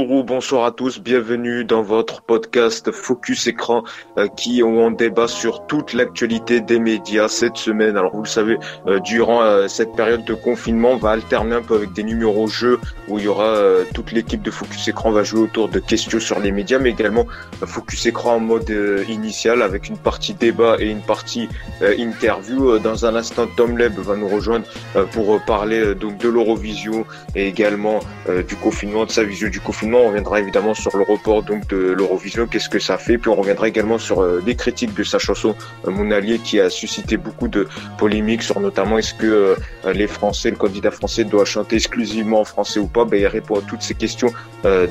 Bonjour ou bonsoir à tous, bienvenue dans votre podcast Focus Écran euh, qui où on débat sur toute l'actualité des médias cette semaine. Alors vous le savez, euh, durant euh, cette période de confinement, on va alterner un peu avec des numéros jeux où il y aura toute l'équipe de Focus Écran va jouer autour de questions sur les médias, mais également Focus Écran en mode initial avec une partie débat et une partie interview. Dans un instant, Tom Leb va nous rejoindre pour parler donc de l'Eurovision et également du confinement de sa vision du confinement. On reviendra évidemment sur le report donc de l'Eurovision, qu'est-ce que ça fait? Puis on reviendra également sur euh, les critiques de sa chanson euh, Mon allié qui a suscité beaucoup de polémiques sur notamment est-ce que euh, les Français, le candidat français doit chanter exclusivement en français ou pas? Ben, il répond à toutes ces questions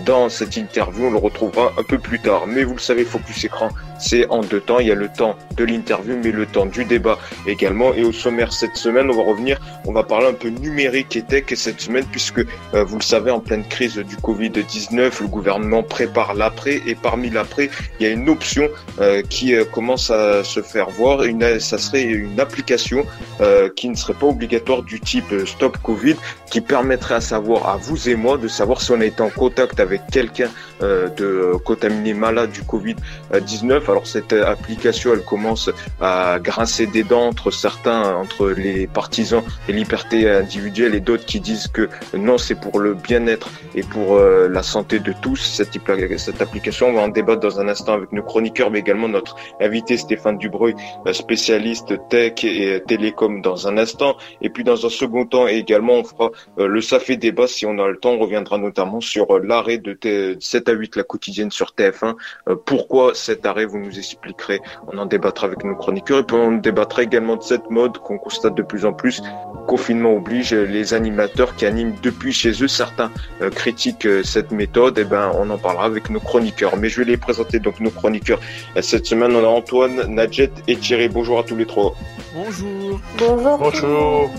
dans cette interview. On le retrouvera un peu plus tard. Mais vous le savez, Focus Écran, c'est en deux temps. Il y a le temps de l'interview, mais le temps du débat également. Et au sommaire cette semaine, on va revenir, on va parler un peu numérique et tech cette semaine, puisque vous le savez, en pleine crise du Covid-19, le gouvernement prépare l'après et parmi l'après, il y a une option euh, qui euh, commence à se faire voir. Une, ça serait une application euh, qui ne serait pas obligatoire du type Stop Covid, qui permettrait à savoir, à vous et moi, de savoir si on a été en contact avec quelqu'un de contaminé malade du Covid-19. Alors cette application, elle commence à grincer des dents entre certains, entre les partisans de liberté individuelle et d'autres qui disent que non, c'est pour le bien-être et pour la santé de tous. Cette, cette application, on va en débattre dans un instant avec nos chroniqueurs, mais également notre invité Stéphane Dubreuil, spécialiste tech et télécom dans un instant. Et puis dans un second temps, également, on fera euh, le SAFé débat si on a le temps. On reviendra notamment sur euh, l'arrêt de 7 à 8 la quotidienne sur TF1. Euh, pourquoi cet arrêt, vous nous expliquerez. On en débattra avec nos chroniqueurs et puis on débattra également de cette mode qu'on constate de plus en plus. Confinement oblige, les animateurs qui animent depuis chez eux, certains critiquent cette méthode. Et eh ben, on en parlera avec nos chroniqueurs. Mais je vais les présenter donc nos chroniqueurs. Cette semaine, on a Antoine, Nadjet et Thierry. Bonjour à tous les trois. Bonjour. Bonjour. Bonjour.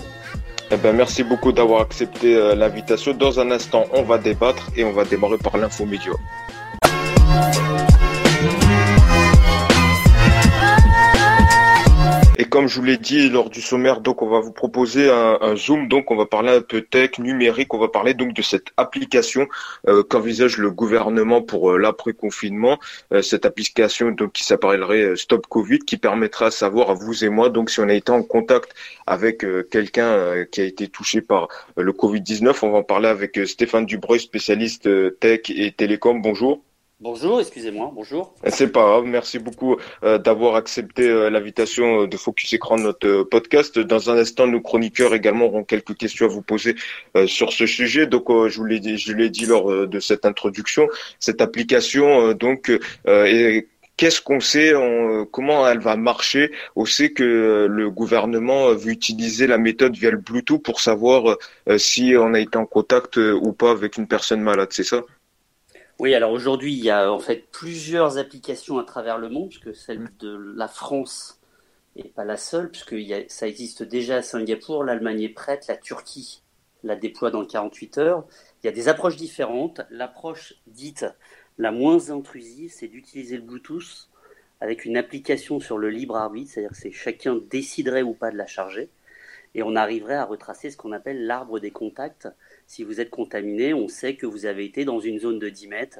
Eh ben, merci beaucoup d'avoir accepté euh, l'invitation. Dans un instant, on va débattre et on va démarrer par l'info média. Et comme je vous l'ai dit lors du sommaire, donc on va vous proposer un, zoom. Donc on va parler un peu tech, numérique. On va parler donc de cette application euh, qu'envisage le gouvernement pour euh, l'après confinement. Euh, cette application donc qui s'appellerait Stop Covid, qui permettra de savoir à vous et moi donc si on a été en contact avec quelqu'un qui a été touché par le Covid 19. On va en parler avec Stéphane Dubreuil, spécialiste tech et télécom. Bonjour. Bonjour, excusez-moi, bonjour. C'est pas grave, merci beaucoup euh, d'avoir accepté euh, l'invitation euh, de Focus Écran, notre podcast. Dans un instant, nos chroniqueurs également auront quelques questions à vous poser sur ce sujet. Donc, je vous l'ai dit, je l'ai dit lors de cette introduction, cette application, donc, Qu'est-ce qu'on sait Comment elle va marcher? On sait que le gouvernement veut utiliser la méthode via le Bluetooth pour savoir si on a été en contact ou pas avec une personne malade, c'est ça? Oui, alors aujourd'hui, il y a en fait plusieurs applications à travers le monde, puisque celle mm. de la France n'est pas la seule, puisque ça existe déjà à Singapour, l'Allemagne est prête, la Turquie la déploie dans 48 heures. Il y a des approches différentes. L'approche dite la moins intrusive, c'est d'utiliser le Bluetooth avec une application sur le libre arbitre, c'est-à-dire que chacun déciderait ou pas de la charger, et on arriverait à retracer ce qu'on appelle l'arbre des contacts, si vous êtes contaminé, on sait que vous avez été dans une zone de 10 mètres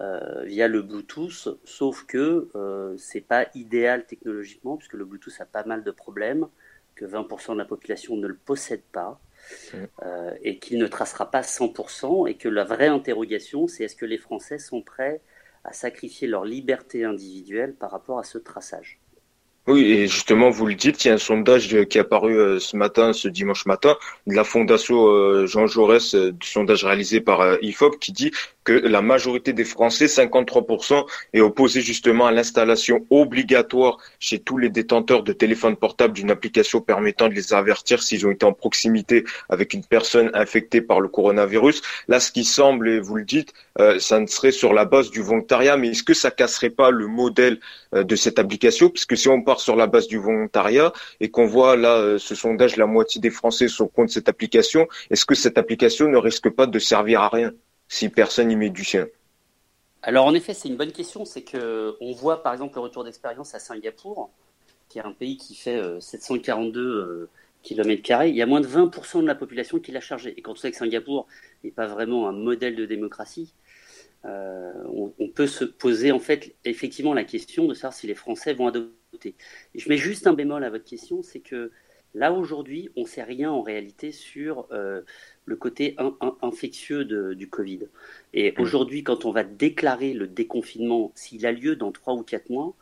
euh, via le Bluetooth, sauf que euh, ce n'est pas idéal technologiquement, puisque le Bluetooth a pas mal de problèmes, que 20% de la population ne le possède pas, euh, et qu'il ne tracera pas 100%, et que la vraie interrogation, c'est est-ce que les Français sont prêts à sacrifier leur liberté individuelle par rapport à ce traçage oui, et justement, vous le dites, il y a un sondage qui est apparu euh, ce matin, ce dimanche matin, de la Fondation euh, Jean Jaurès, euh, du sondage réalisé par IFOP, qui dit que la majorité des Français, 53%, est opposée justement à l'installation obligatoire chez tous les détenteurs de téléphones portables d'une application permettant de les avertir s'ils ont été en proximité avec une personne infectée par le coronavirus. Là, ce qui semble, et vous le dites, euh, ça ne serait sur la base du volontariat, mais est-ce que ça casserait pas le modèle euh, de cette application? Puisque si on sur la base du volontariat et qu'on voit là euh, ce sondage, la moitié des Français sont contre cette application, est-ce que cette application ne risque pas de servir à rien si personne n'y met du sien? Alors en effet, c'est une bonne question. C'est que on voit par exemple le retour d'expérience à Singapour, qui est un pays qui fait 742 euh, km, il y a moins de 20% de la population qui l'a chargé. Et quand on sait que Singapour n'est pas vraiment un modèle de démocratie, euh, on, peut se poser en fait effectivement la question de savoir si les Français vont adopter. Je mets juste un bémol à votre question, c'est que là aujourd'hui, on ne sait rien en réalité sur euh, le côté infectieux du Covid. Et mmh. aujourd'hui, quand on va déclarer le déconfinement, s'il a lieu dans trois ou quatre mois,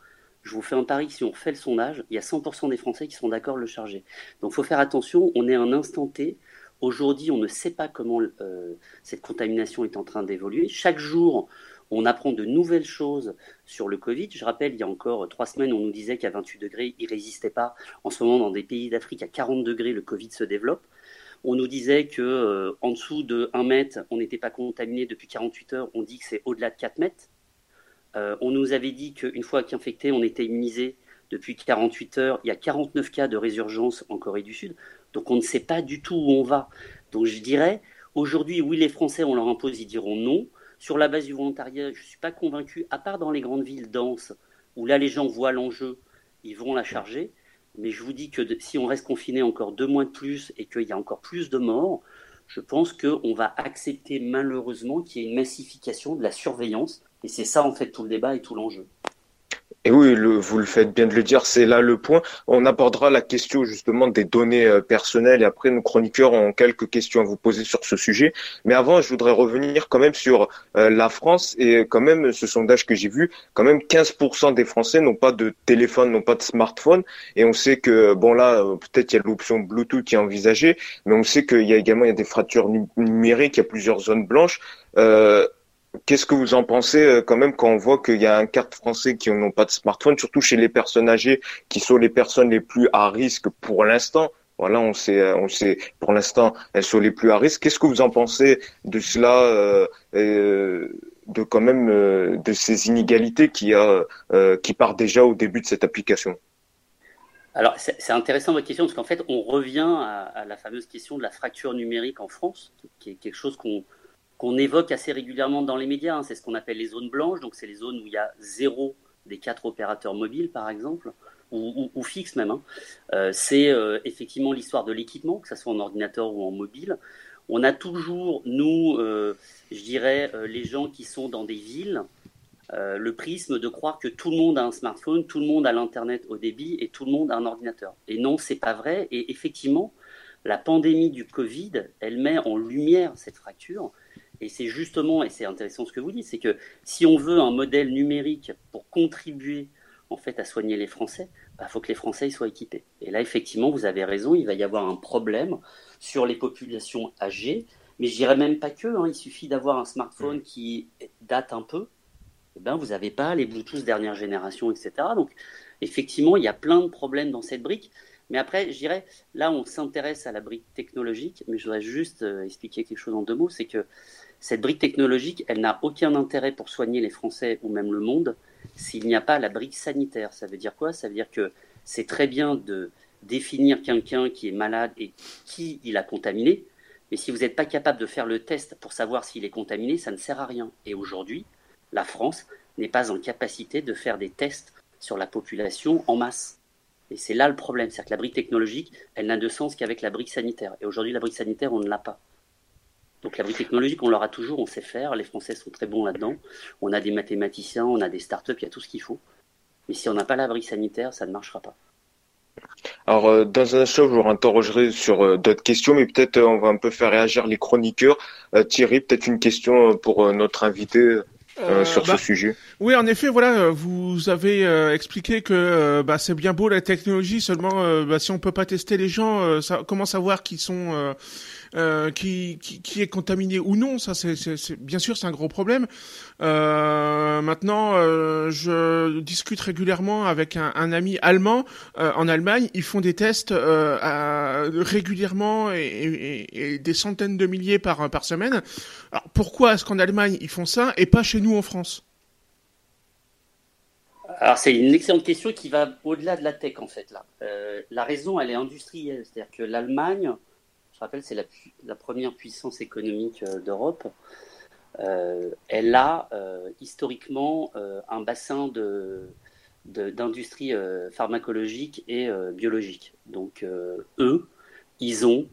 je vous fais un pari, si on fait le sondage, il y a 100% des Français qui sont d'accord de le charger. Donc il faut faire attention, on est à un instant T. Aujourd'hui, on ne sait pas comment euh, cette contamination est en train d'évoluer. Chaque jour, on apprend de nouvelles choses sur le Covid. Je rappelle, il y a encore trois semaines, on nous disait qu'à 28 degrés, il résistait pas. En ce moment, dans des pays d'Afrique, à 40 degrés, le Covid se développe. On nous disait que euh, en dessous de 1 mètre, on n'était pas contaminé depuis 48 heures. On dit que c'est au-delà de 4 mètres. Euh, on nous avait dit qu'une fois qu'infecté, on était immunisé depuis 48 heures. Il y a 49 cas de résurgence en Corée du Sud. Donc on ne sait pas du tout où on va. Donc je dirais, aujourd'hui, oui, les Français, on leur impose, ils diront non. Sur la base du volontariat, je ne suis pas convaincu, à part dans les grandes villes denses, où là les gens voient l'enjeu, ils vont la charger. Mais je vous dis que si on reste confiné encore deux mois de plus et qu'il y a encore plus de morts, je pense qu'on va accepter malheureusement qu'il y ait une massification de la surveillance et c'est ça, en fait, tout le débat et tout l'enjeu. Et oui, vous le faites bien de le dire, c'est là le point. On abordera la question justement des données euh, personnelles et après nos chroniqueurs ont quelques questions à vous poser sur ce sujet. Mais avant, je voudrais revenir quand même sur euh, la France et quand même ce sondage que j'ai vu, quand même 15% des Français n'ont pas de téléphone, n'ont pas de smartphone. Et on sait que, bon là, euh, peut-être il y a l'option Bluetooth qui est envisagée, mais on sait qu'il y a également il y a des fractures numériques, il y a plusieurs zones blanches. Euh, Qu'est-ce que vous en pensez euh, quand même quand on voit qu'il y a un quart de Français qui n'ont pas de smartphone, surtout chez les personnes âgées, qui sont les personnes les plus à risque pour l'instant? Voilà, on sait, euh, on sait, pour l'instant, elles sont les plus à risque. Qu'est-ce que vous en pensez de cela, euh, de quand même de ces inégalités qui a, qui déjà au début de cette application? Alors, c'est intéressant votre question, parce qu'en fait, on revient à, à, la fameuse question de la fracture numérique en France, qui est quelque chose qu'on qu'on évoque assez régulièrement dans les médias. Hein. C'est ce qu'on appelle les zones blanches, donc c'est les zones où il y a zéro des quatre opérateurs mobiles, par exemple, ou, ou, fixes même. Hein. Euh, c'est euh, effectivement l'histoire de l'équipement, que ce soit en ordinateur ou en mobile. On a toujours, nous, euh, je dirais, les gens qui sont dans des villes, le prisme de croire que tout le monde a un smartphone, tout le monde a l'internet au débit et tout le monde a un ordinateur. Et non, c'est pas vrai. Et effectivement, la pandémie du Covid, elle met en lumière cette fracture et c'est justement, et c'est intéressant ce que vous dites, c'est que si on veut un modèle numérique pour contribuer en fait à soigner les Français, il bah, faut que les Français soient équipés. Et là, effectivement, vous avez raison, il va y avoir un problème sur les populations âgées, mais je dirais même pas que, hein, il suffit d'avoir un smartphone qui date un peu, et eh ben, vous n'avez pas les Bluetooth dernière génération, etc. Donc, effectivement, il y a plein de problèmes dans cette brique. Mais après, je dirais, là, on s'intéresse à la brique technologique, mais je voudrais juste euh, expliquer quelque chose en deux mots, c'est que cette brique technologique, elle n'a aucun intérêt pour soigner les Français ou même le monde s'il n'y a pas la brique sanitaire. Ça veut dire quoi? Ça veut dire que c'est très bien de définir quelqu'un qui est malade et qui il a contaminé, mais si vous n'êtes pas capable de faire le test pour savoir s'il est contaminé, ça ne sert à rien. Et aujourd'hui, la France n'est pas en capacité de faire des tests sur la population en masse. Et c'est là le problème, c'est-à-dire que la brique technologique, elle n'a de sens qu'avec la brique sanitaire. Et aujourd'hui, la brique sanitaire, on ne l'a pas. Donc la brique technologique, on l'aura toujours, on sait faire. Les Français sont très bons là-dedans. On a des mathématiciens, on a des startups, il y a tout ce qu'il faut. Mais si on n'a pas la brique sanitaire, ça ne marchera pas. Alors, euh, dans un instant, je vous interrogerai sur euh, d'autres questions, mais peut-être euh, on va un peu faire réagir les chroniqueurs. Thierry, peut-être une question pour notre invité. sur ce bah, sujet. Oui, en effet, voilà, vous avez expliqué que bah, c'est bien beau la technologie, seulement bah, si on peut pas tester les gens, ça, comment savoir qu'ils sont euh, qui, est contaminé ou non, ça c'est bien sûr c'est un gros problème. Euh, maintenant, euh, je discute régulièrement avec un, ami allemand en Allemagne. Ils font des tests régulièrement et, des centaines de milliers par par semaine. Alors pourquoi est-ce qu'en Allemagne ils font ça et pas chez nous en France? Alors c'est une excellente question qui va au-delà de la tech en fait là. la raison elle est industrielle, c'est-à-dire que l'Allemagne rappelle, c'est la, première puissance économique euh, d'Europe. Euh, elle a euh, historiquement un bassin d'industrie pharmacologique et biologique. Donc eux, ils ont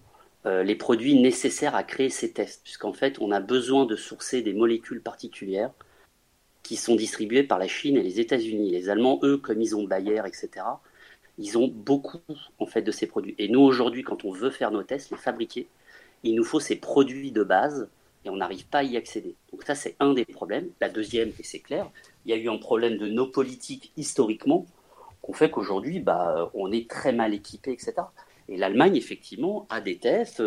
les produits nécessaires à créer ces tests, puisqu'en fait, on a besoin de sourcer des molécules particulières qui sont distribuées par la Chine et les États-Unis. Les Allemands, eux, comme ils ont Bayer, etc., ils ont beaucoup en fait de ces produits. Et nous, aujourd'hui, quand on veut faire nos tests, les fabriquer, il nous faut ces produits de base et on n'arrive pas à y accéder. Donc ça, c'est un des problèmes. La deuxième, et c'est clair, il y a eu un problème de nos politiques historiquement qu'on fait qu'aujourd'hui, bah, on est très mal équipé, etc. Et l'Allemagne, effectivement, a des tests.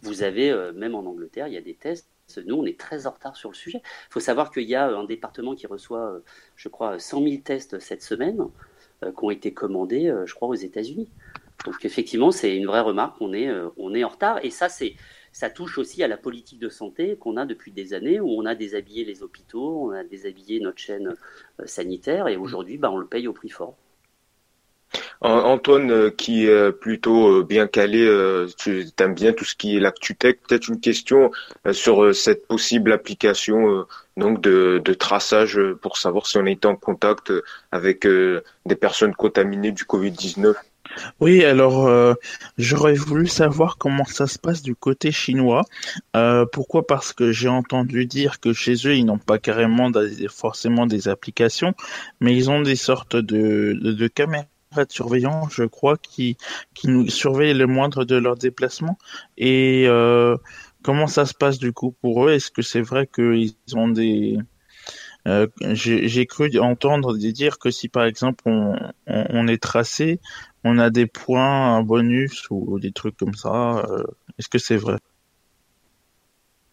Vous avez, euh, même en Angleterre, il y a des tests. Nous, on est très en retard sur le sujet. Il faut savoir qu'il y a un département qui reçoit, euh, je crois, 100 000 tests cette semaine, euh, qui ont été commandés, je crois, aux États-Unis. Donc, effectivement, c'est une vraie remarque. On est, on est en retard. Et ça, c'est ça touche aussi à la politique de santé qu'on a depuis des années, où on a déshabillé les hôpitaux, on a déshabillé notre chaîne euh, sanitaire, et aujourd'hui, bah, on le paye au prix fort. Antoine, euh, qui est plutôt euh, bien calé, tu aimes bien tout ce qui est l'actu-tech. Peut-être une question sur cette possible application donc de, de, traçage pour savoir si on est en contact avec des personnes contaminées du Covid-19. Oui, alors euh, j'aurais voulu savoir comment ça se passe du côté chinois. Euh, pourquoi? Parce que j'ai entendu dire que chez eux, ils n'ont pas carrément forcément des applications, mais ils ont des sortes de, de, caméras de surveillance, je crois, qui, qui nous surveillent le moindre de leurs déplacements. Et euh, comment ça se passe du coup pour eux? Est-ce que c'est vrai qu'ils ont des... j'ai cru entendre dire que si par exemple on, on est tracé, on a des points, un bonus ou des trucs comme ça. Euh, est-ce que c'est vrai?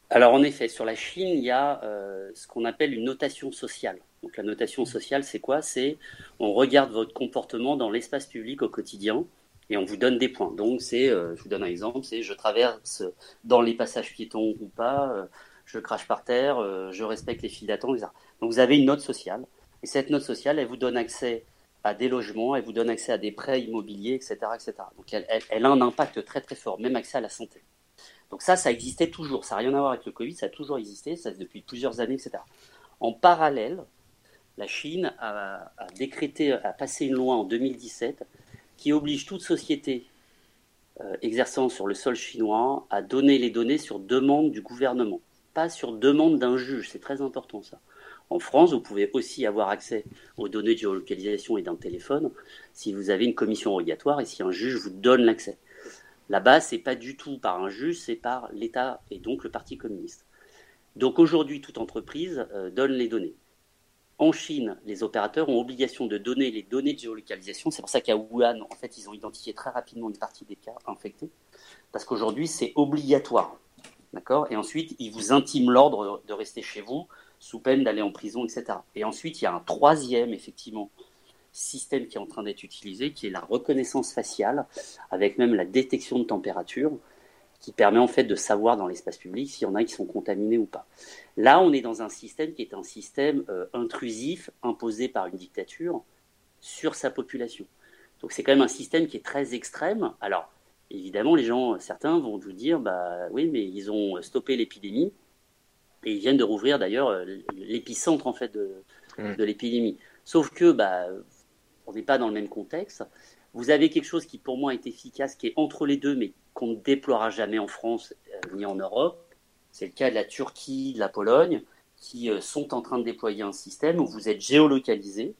Alors en effet, sur la Chine, il y a euh, ce qu'on appelle une notation sociale. Donc la notation sociale, c'est quoi? C'est on regarde votre comportement dans l'espace public au quotidien et on vous donne des points. Donc c'est, euh, je vous donne un exemple, c'est je traverse dans les passages piétons ou pas, je crache par terre, je respecte les files d'attente, etc. Donc vous avez une note sociale et cette note sociale, elle vous donne accès à des logements, elle vous donne accès à des prêts immobiliers, etc. etc. Donc elle, a un impact très très fort, même accès à la santé. Donc ça, ça existait toujours, ça n'a rien à voir avec le Covid, ça a toujours existé, ça depuis plusieurs années, etc. En parallèle, la Chine a, décrété, a passé une loi en 2017 qui oblige toute société euh, exerçant sur le sol chinois à donner les données sur demande du gouvernement, pas sur demande d'un juge, c'est très important ça. En France, vous pouvez aussi avoir accès aux données de géolocalisation et d'un téléphone si vous avez une commission rogatoire et si un juge vous donne l'accès. Là-bas, c'est pas du tout par un juge, c'est par l'État et donc le Parti communiste. Donc aujourd'hui, toute entreprise euh, donne les données. En Chine, les opérateurs ont obligation de donner les données de géolocalisation. C'est pour ça qu'à Wuhan, en fait, ils ont identifié très rapidement une partie des cas infectés, parce qu'aujourd'hui, c'est obligatoire. D'accord? Et ensuite, ils vous intiment l'ordre de rester chez vous sous peine d'aller en prison, etc. Et ensuite, il y a un troisième, effectivement, système qui est en train d'être utilisé, qui est la reconnaissance faciale, avec même la détection de température, qui permet en fait de savoir dans l'espace public s'il y en a qui sont contaminés ou pas. Là, on est dans un système qui est un système euh, intrusif, imposé par une dictature, sur sa population. Donc c'est quand même un système qui est très extrême. Alors, évidemment, les gens, certains vont vous dire, bah oui, mais ils ont stoppé l'épidémie, et ils viennent de rouvrir d'ailleurs euh, l'épicentre en fait de, mmh. de l'épidémie. Sauf que bah, on n'est pas dans le même contexte. Vous avez quelque chose qui pour moi est efficace, qui est entre les deux, mais qu'on ne déploiera jamais en France euh, ni en Europe. C'est le cas de la Turquie, de la Pologne, qui euh, sont en train de déployer un système où vous êtes géolocalisé.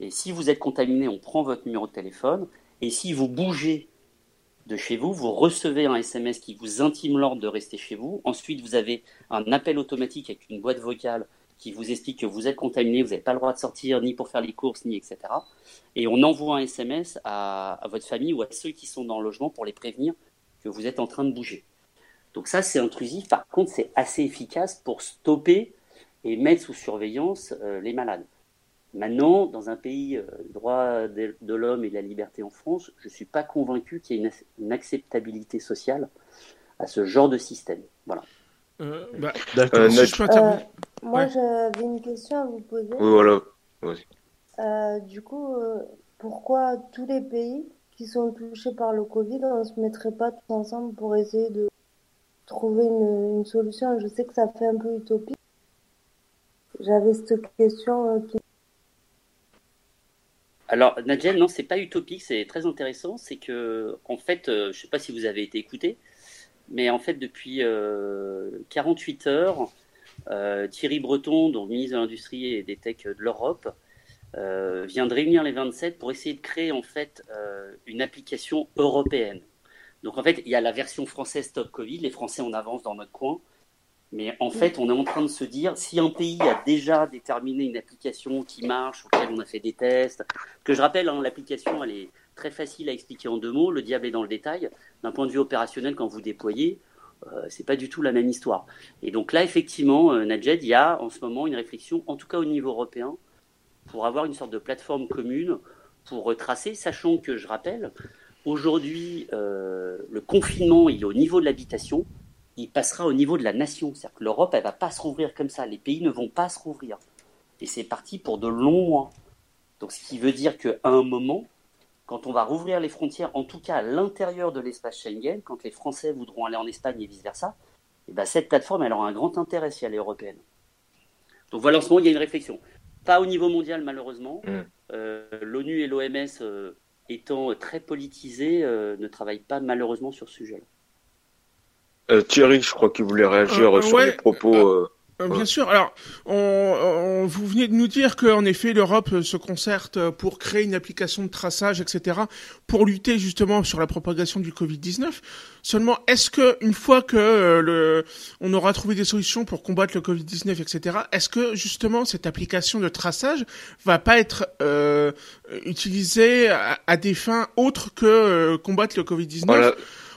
Et si vous êtes contaminé, on prend votre numéro de téléphone. Et si vous bougez de chez vous, vous recevez un SMS qui vous intime l'ordre de rester chez vous. Ensuite, vous avez un appel automatique avec une boîte vocale qui vous explique que vous êtes contaminé, vous n'avez pas le droit de sortir ni pour faire les courses, ni etc. Et on envoie un SMS à, votre famille ou à ceux qui sont dans le logement pour les prévenir que vous êtes en train de bouger. Donc ça, c'est intrusif. Par contre, c'est assez efficace pour stopper et mettre sous surveillance euh, les malades. Maintenant, dans un pays euh, droit de, l'homme et de la liberté en France, je ne suis pas convaincu qu'il y ait une, acceptabilité sociale à ce genre de système. Voilà. Euh, bah, D'accord. Euh, euh, moi, j'avais une question à vous poser. Oui, voilà. du coup, pourquoi tous les pays qui sont touchés par le Covid, on ne se mettrait pas tous ensemble pour essayer de trouver une, une solution? Je sais que ça fait un peu utopique. J'avais cette question qui Alors, Nadja, non, c'est pas utopique, c'est très intéressant. C'est que, en fait, je ne sais pas si vous avez été écouté, mais en fait, depuis 48 heures, Thierry Breton, donc ministre de l'Industrie et des Tech de l'Europe, vient de réunir les 27 pour essayer de créer en fait une application européenne. Donc en fait, il y a la version française Stop Covid, les Français en avance dans notre coin, mais en fait, on est en train de se dire, si un pays a déjà déterminé une application qui marche, laquelle on a fait des tests, que je rappelle, hein, l'application, elle est très facile à expliquer en deux mots, le diable est dans le détail. D'un point de vue opérationnel, quand vous déployez, euh, c'est pas du tout la même histoire. Et donc là, effectivement, euh, il y a en ce moment une réflexion, en tout cas au niveau européen, pour avoir une sorte de plateforme commune pour retracer, sachant que, je rappelle, aujourd'hui, euh, le confinement, il est au niveau de l'habitation, il passera au niveau de la nation. C'est-à-dire que l'Europe, elle va pas se rouvrir comme ça. Les pays ne vont pas se rouvrir. Et c'est parti pour de longs mois. Donc, ce qui veut dire qu'à un moment, quand on va rouvrir les frontières, en tout cas à l'intérieur de l'espace Schengen, quand les Français voudront aller en Espagne et vice-versa, et eh ben cette plateforme, elle aura un grand intérêt si elle est européenne. Donc voilà, en ce moment, il y a une réflexion. Pas au niveau mondial, malheureusement. Mm. Euh, L'ONU et l'OMS, euh, étant très politisés, euh, ne travaillent pas malheureusement sur ce sujet-là. Euh, Thierry, je crois qu'il voulait réagir euh, sur les propos. Euh, bien sûr. Alors, on, vous venez de nous dire qu'en effet, l'Europe se concerte pour créer une application de traçage, etc., pour lutter justement sur la propagation du Covid-19. Seulement, est-ce que une fois que le, on aura trouvé des solutions pour combattre le Covid-19, etc., est-ce que justement cette application de traçage va pas être euh, utilisée à, des fins autres que combattre le Covid-19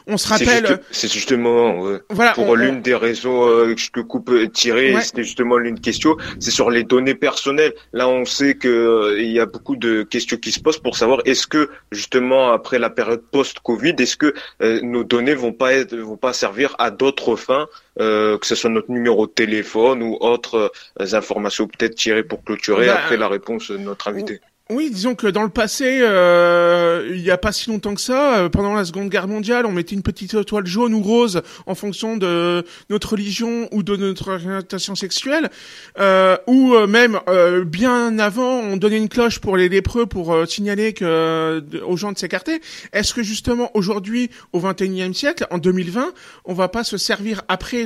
on se rappelle. C'est justement voilà, pour l'une des raisons euh, que coupe euh, tirer, c'était justement l'une question. C'est sur les données personnelles. Là, on sait que euh, il y a beaucoup de questions qui se posent pour savoir est-ce que justement après la période post-Covid, est-ce que nos données vont pas être, vont pas servir à d'autres fins, que ce soit notre numéro de téléphone ou autres informations peut-être tirées pour clôturer bah, après la réponse de notre invité. Oui, disons que dans le passé, euh, il n'y a pas si longtemps que ça, euh, pendant la Seconde Guerre mondiale, on mettait une petite étoile jaune ou rose en fonction de notre religion ou de notre orientation sexuelle, euh, ou euh, même bien avant, on donnait une cloche pour les lépreux pour signaler que aux gens de s'écarter. Est-ce que justement aujourd'hui, au XXIe siècle, en 2020, on va pas se servir après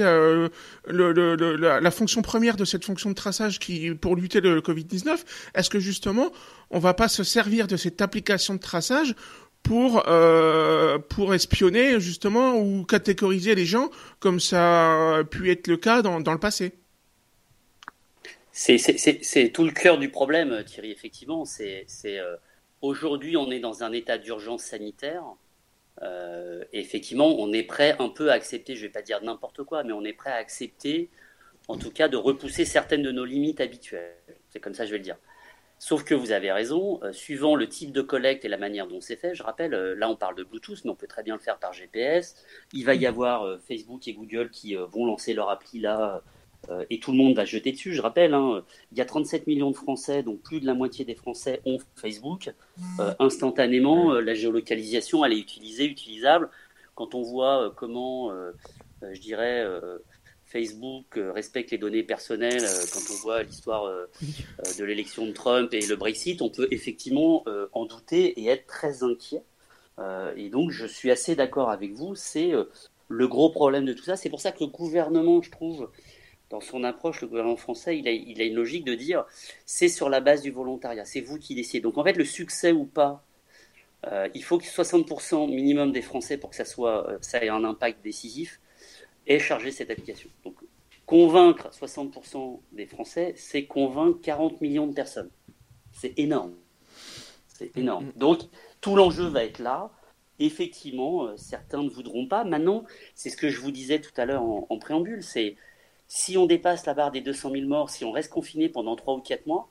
la, fonction première de cette fonction de traçage qui pour lutter le Covid-19 Est-ce que justement on va pas se servir de cette application de traçage pour euh, espionner justement ou catégoriser les gens comme ça a pu être le cas dans, dans le passé? C'est tout le cœur du problème, Thierry. Effectivement, c'est euh, aujourd'hui on est dans un état d'urgence sanitaire. Euh, effectivement, on est prêt un peu à accepter, je vais pas dire n'importe quoi, mais on est prêt à accepter, en tout cas, de repousser certaines de nos limites habituelles. C'est comme ça, que je vais le dire. Sauf que vous avez raison, euh, suivant le type de collecte et la manière dont c'est fait, je rappelle, euh, là on parle de Bluetooth, mais on peut très bien le faire par GPS. Il va y avoir euh, Facebook et Google qui vont lancer leur appli là, et tout le monde va jeter dessus. Je rappelle, hein, il y a 37 millions de Français, donc plus de la moitié des Français ont Facebook. instantanément, la géolocalisation, elle est utilisée, utilisable. Quand on voit comment, je dirais, Facebook euh, respecte les données personnelles, euh, quand on voit l'histoire euh, de l'élection de Trump et le Brexit, on peut effectivement en douter et être très inquiet. et donc, je suis assez d'accord avec vous, c'est le gros problème de tout ça. C'est pour ça que le gouvernement, je trouve, dans son approche, le gouvernement français, il a, il a une logique de dire c'est sur la base du volontariat, c'est vous qui décidez. Donc en fait, le succès ou pas, il faut que 60% minimum des Français pour que ça, soit, ça ait un impact décisif et charger cette application. Donc, convaincre 60% des Français, c'est convaincre 40 millions de personnes. C'est énorme. C'est énorme. Mm. Donc, tout l'enjeu va être là. Effectivement, euh, certains ne voudront pas. Maintenant, c'est ce que je vous disais tout à l'heure en, préambule, c'est si on dépasse la barre des 200 000 morts, si on reste confiné pendant 3 ou 4 mois,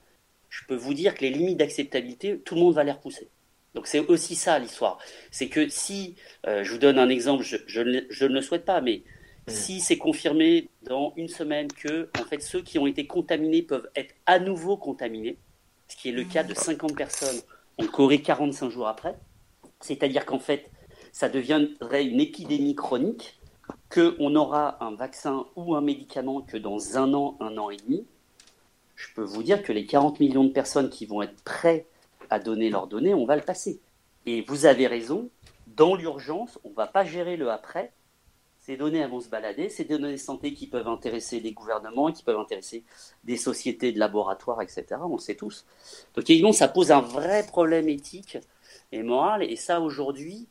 je peux vous dire que les limites d'acceptabilité, tout le monde va les repousser. Donc c'est aussi ça l'histoire. C'est que si, euh, je vous donne un exemple, je, je, ne le souhaite pas, mais Mm. Si c'est confirmé dans une semaine que en fait, ceux qui ont été contaminés peuvent être à nouveau contaminés, ce qui est le cas de 50 personnes en Corée 45 jours après, c'est-à-dire qu'en fait, ça deviendrait une épidémie chronique, qu'on aura un vaccin ou un médicament que dans un an, un an et demi, je peux vous dire que les 40 millions de personnes qui vont être prêts à donner leurs données, on va le passer. Et vous avez raison, dans l'urgence, on ne va pas gérer le après. Ces données vont se balader, ces données santé qui peuvent intéresser les gouvernements, qui peuvent intéresser des sociétés de laboratoires, etc. On le sait tous. Donc évidemment, ça pose un vrai problème éthique et moral. Et ça, aujourd'hui,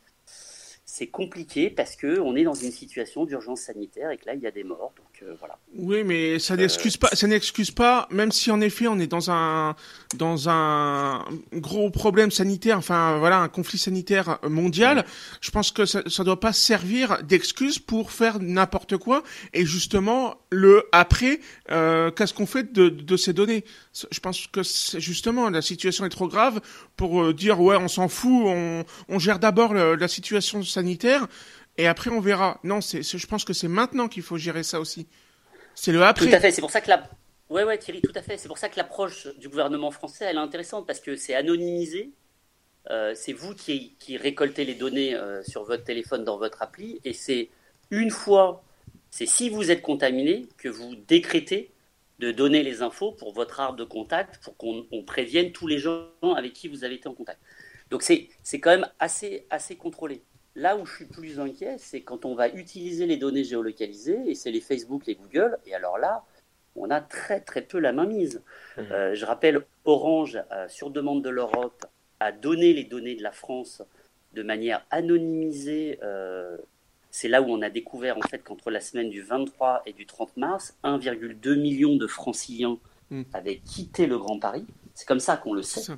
c'est compliqué parce que on est dans une situation d'urgence sanitaire et que là il y a des morts voilà. Oui mais ça n'excuse pas ça n'excuse pas même si en effet on est dans un dans un gros problème sanitaire enfin voilà un conflit sanitaire mondial je pense que ça ça doit pas servir d'excuse pour faire n'importe quoi et justement le après euh, qu'est-ce qu'on fait de, de ces données? Je pense que justement la situation est trop grave pour euh, dire ouais on s'en fout on on gère d'abord la situation sanitaire et après on verra. Non, je pense que c'est maintenant qu'il faut gérer ça aussi. C'est le après. Tout à fait. C'est pour ça que la, ouais, ouais, Thierry, tout à fait. C'est pour ça que l'approche du gouvernement français, elle est intéressante parce que c'est anonymisé. Euh, c'est vous qui, qui, récoltez les données euh, sur votre téléphone dans votre appli et c'est une fois, c'est si vous êtes contaminé que vous décrétez de donner les infos pour votre arbre de contact pour qu'on prévienne tous les gens avec qui vous avez été en contact. Donc c'est quand même assez, assez contrôlé. Là où je suis plus inquiet, c'est quand on va utiliser les données géolocalisées, et c'est les Facebook, les Google, et alors là, on a très très peu la main mise. Mmh. Euh, je rappelle, Orange, euh, sur demande de l'Europe, a donné les données de la France de manière anonymisée. Euh, c'est là où on a découvert en fait qu'entre la semaine du 23 et du 30 mars, 1,2 million de franciliens mmh. avaient quitté le Grand Paris. C'est comme ça qu'on le sait.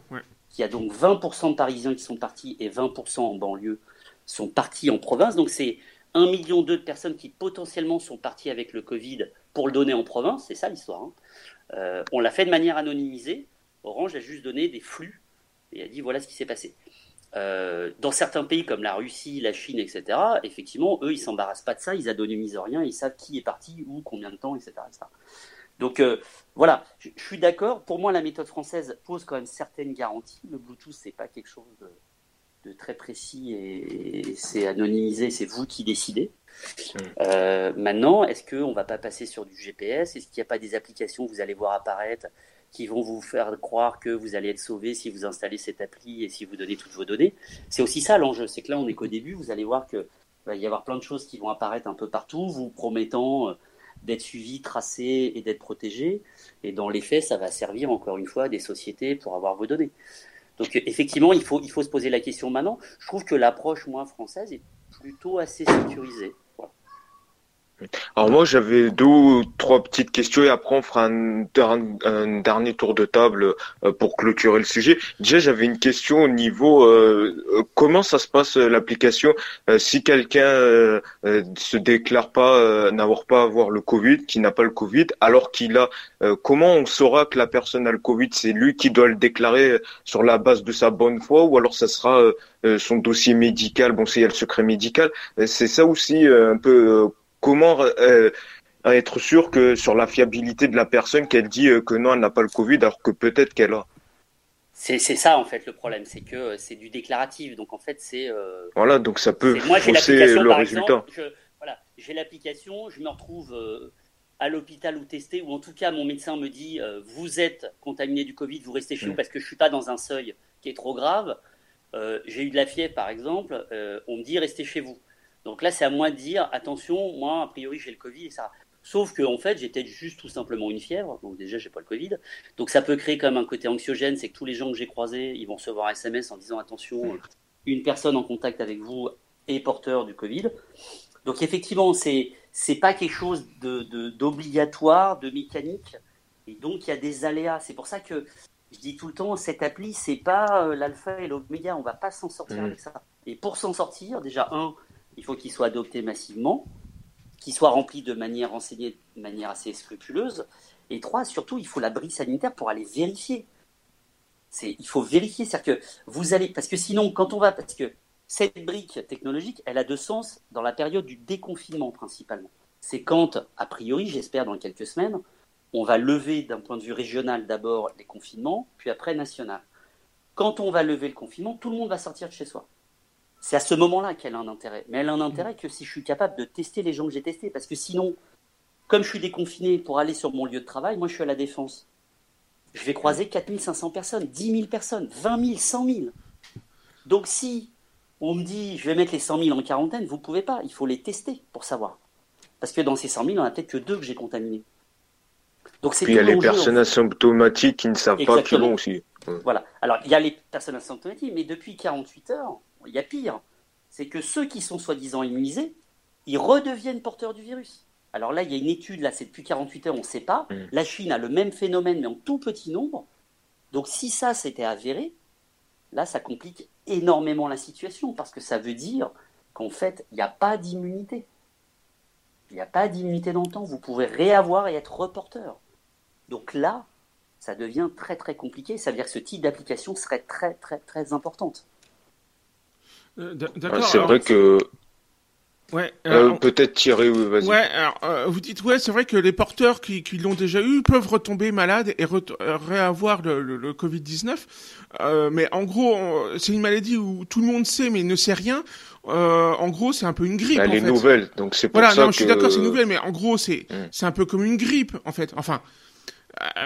Il y a donc 20% de Parisiens qui sont partis et 20% en banlieue sont partis en province. Donc c'est un million de personnes qui potentiellement sont parties avec le Covid pour le donner en province. C'est ça l'histoire. Hein. Euh, on l'a fait de manière anonymisée. Orange a juste donné des flux et a dit voilà ce qui s'est passé. Euh, dans certains pays comme la Russie, la Chine, etc., effectivement, eux, ils s'embarrassent pas de ça, ils anonymisent rien, ils savent qui est parti, où, combien de temps, etc. Donc euh, voilà, je, je suis d'accord. Pour moi, la méthode française pose quand même certaines garanties. Le Bluetooth, c'est pas quelque chose de, de très précis et, c'est anonymisé, c'est vous qui décidez. Hmm. Euh, maintenant, est-ce qu'on ne va pas passer sur du GPS Est-ce qu'il n'y a pas des applications que vous allez voir apparaître qui vont vous faire croire que vous allez être sauvé si vous installez cette appli et si vous donnez toutes vos données? C'est aussi ça l'enjeu, c'est que là on est qu'au début, vous allez voir qu'il va y avoir plein de choses qui vont apparaître un peu partout, vous promettant euh, d'être suivi, tracé et d'être protégé. Et dans les faits, ça va servir encore une fois à des sociétés pour avoir vos données. Donc effectivement, il faut, il faut se poser la question maintenant. Je trouve que l'approche, moins française, est plutôt assez sécurisée. Alors moi j'avais deux ou trois petites questions et après on fera un, dernier tour de table euh, pour clôturer le sujet. Déjà j'avais une question au niveau euh, euh, comment ça se passe l'application si quelqu'un euh, se déclare pas n'avoir pas avoir le Covid, qui n'a pas le Covid, alors qu'il a comment on saura que la personne a le Covid? C'est lui qui doit le déclarer sur la base de sa bonne foi ou alors ça sera son dossier médical? Bon c'est y a le secret médical. C'est ça aussi un peu comment euh, être sûr que sur la fiabilité de la personne qu'elle dit euh, que non, elle n'a pas le Covid, alors que peut-être qu'elle a. C'est ça en fait le problème, c'est que euh, c'est du déclaratif, donc en fait c'est. voilà, donc ça peut fausser le résultat. voilà, j'ai l'application, je me retrouve à l'hôpital ou testé, ou en tout cas mon médecin me dit vous êtes contaminé du Covid, vous restez chez vous parce que je suis pas dans un seuil qui est trop grave. j'ai eu de la fièvre par exemple, on me dit restez chez vous. Donc là, c'est à moi de dire attention, moi, a priori, j'ai le Covid et ça. Sauf que en fait, j'étais juste tout simplement une fièvre, donc déjà, j'ai pas le Covid. Donc ça peut créer comme un côté anxiogène, c'est que tous les gens que j'ai croisés, ils vont recevoir un SMS en disant attention, une personne en contact avec vous est porteur du Covid. Donc effectivement, c'est c'est pas quelque chose de d'obligatoire, de, mécanique, et donc il y a des aléas. C'est pour ça que je dis tout le temps, cette appli, c'est pas euh, l'alpha et l'oméga, on va pas s'en sortir mmh. avec ça. Et pour s'en sortir, déjà un, il faut qu'il soit adopté massivement, qu'il soit rempli de manière renseignée, de manière assez scrupuleuse. Et trois, surtout, il faut la brille sanitaire pour aller vérifier. Il faut vérifier, c'est-à-dire que vous allez, parce que sinon, quand on va, parce que cette brique technologique, elle a de sens dans la période du déconfinement principalement. C'est quand, a priori, j'espère dans quelques semaines, on va lever d'un point de vue régional d'abord les confinements, puis après national. Quand on va lever le confinement, tout le monde va sortir de chez soi. C'est à ce moment-là qu'elle a un intérêt. Mais elle a un intérêt que si je suis capable de tester les gens que j'ai testés. Parce que sinon, comme je suis déconfiné pour aller sur mon lieu de travail, moi je suis à la défense. je vais croiser 4500 personnes, 10 000 personnes, 20 000, 100 000. Donc si on me dit, je vais mettre les 100 000 en quarantaine, vous ne pouvez pas. Il faut les tester pour savoir. Parce que dans ces 100 000, il n'y en a peut-être que deux que j'ai contaminés. Donc c'est Puis il y a les personnes asymptomatiques qui ne savent pas qu'ils l'ont aussi. Voilà. Alors il y a les personnes asymptomatiques, mais depuis 48 heures, il y a pire. C'est que ceux qui sont soi-disant immunisés, ils redeviennent porteurs du virus. Alors là, il y a une étude, là, c'est depuis 48 heures, on ne sait pas. Mm. La Chine a le même phénomène, mais en tout petit nombre. Donc si ça s'était avéré, là, ça complique énormément la situation, parce que ça veut dire qu'en fait, il n'y a pas d'immunité. Il n'y a pas d'immunité dans le temps. Vous pouvez réavoir et être reporter. Donc là, ça devient très très compliqué. Ça veut dire que ce type d'application serait très très très importante. Euh, c'est vrai que Ouais. Euh, peut-être Thierry, vas-y. Ouais. Alors, euh, vous dites ouais, c'est vrai que les porteurs qui, qui l'ont déjà eu peuvent retomber malades et réavoir le, le, Covid 19. Euh, mais en gros, c'est une maladie où tout le monde sait mais ne sait rien. en gros, c'est un peu une grippe. Elle est nouvelle, donc c'est pour voilà, ça non, que... je suis d'accord, c'est nouvelle, mais en gros, c'est mm. c'est un peu comme une grippe en fait. Enfin.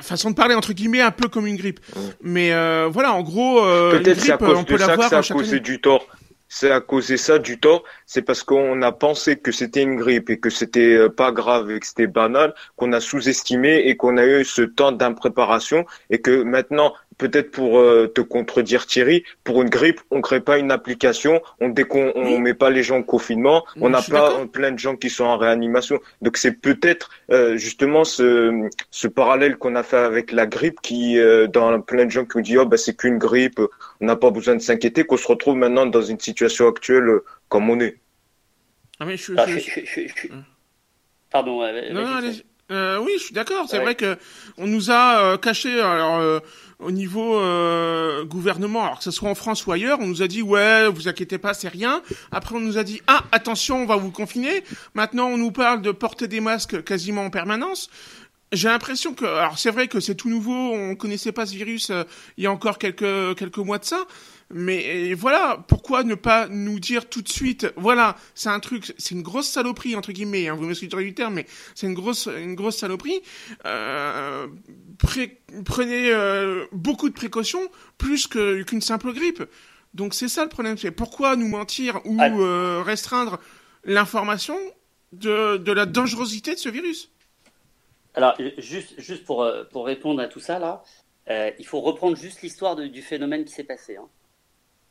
Façon de parler entre guillemets un peu comme une grippe, mm. mais voilà en gros peut-être c'est à cause on peut de ça que ça a causé du tort c'est à cause de ça du tort, c'est parce qu'on a pensé que c'était une grippe et que c'était euh, pas grave et que c'était banal, qu'on a sous-estimé et qu'on a eu ce temps d'impréparation et que maintenant peut-être pour euh, te contredire Thierry, pour une grippe, on crée pas une application, on dès qu'on on met pas les gens en confinement, on n'a pas plein de gens qui sont en réanimation. Donc c'est peut-être euh, justement ce, ce parallèle qu'on a fait avec la grippe qui euh, dans plein de gens qui ont dit oh bah c'est qu'une grippe, on n'a pas besoin de s'inquiéter, qu'on se retrouve maintenant dans une situation actuelle comme on est. Ah mais je, je, Pardon. non, non, oui, je suis d'accord. C'est vrai que on nous a caché. Alors, au niveau euh, gouvernement, alors que ce soit en France ou ailleurs, on nous a dit ouais, vous inquiétez pas, c'est rien. Après, on nous a dit ah attention, on va vous confiner. Maintenant, on nous parle de porter des masques quasiment en permanence. J'ai l'impression que, alors c'est vrai que c'est tout nouveau, on connaissait pas ce virus euh, il y a encore quelques quelques mois de ça, mais voilà, pourquoi ne pas nous dire tout de suite, voilà, c'est un truc, c'est une grosse saloperie entre guillemets, hein, vous m'excuserez du terme, mais c'est une grosse, une grosse saloperie. Euh, prenez euh, beaucoup de précautions, plus que qu'une simple grippe. Donc c'est ça le problème, c'est pourquoi nous mentir ou ah. euh, restreindre l'information de, de la dangerosité de ce virus? Alors juste, juste pour, euh, pour répondre à tout ça là, il faut reprendre juste l'histoire du phénomène qui s'est passé. Hein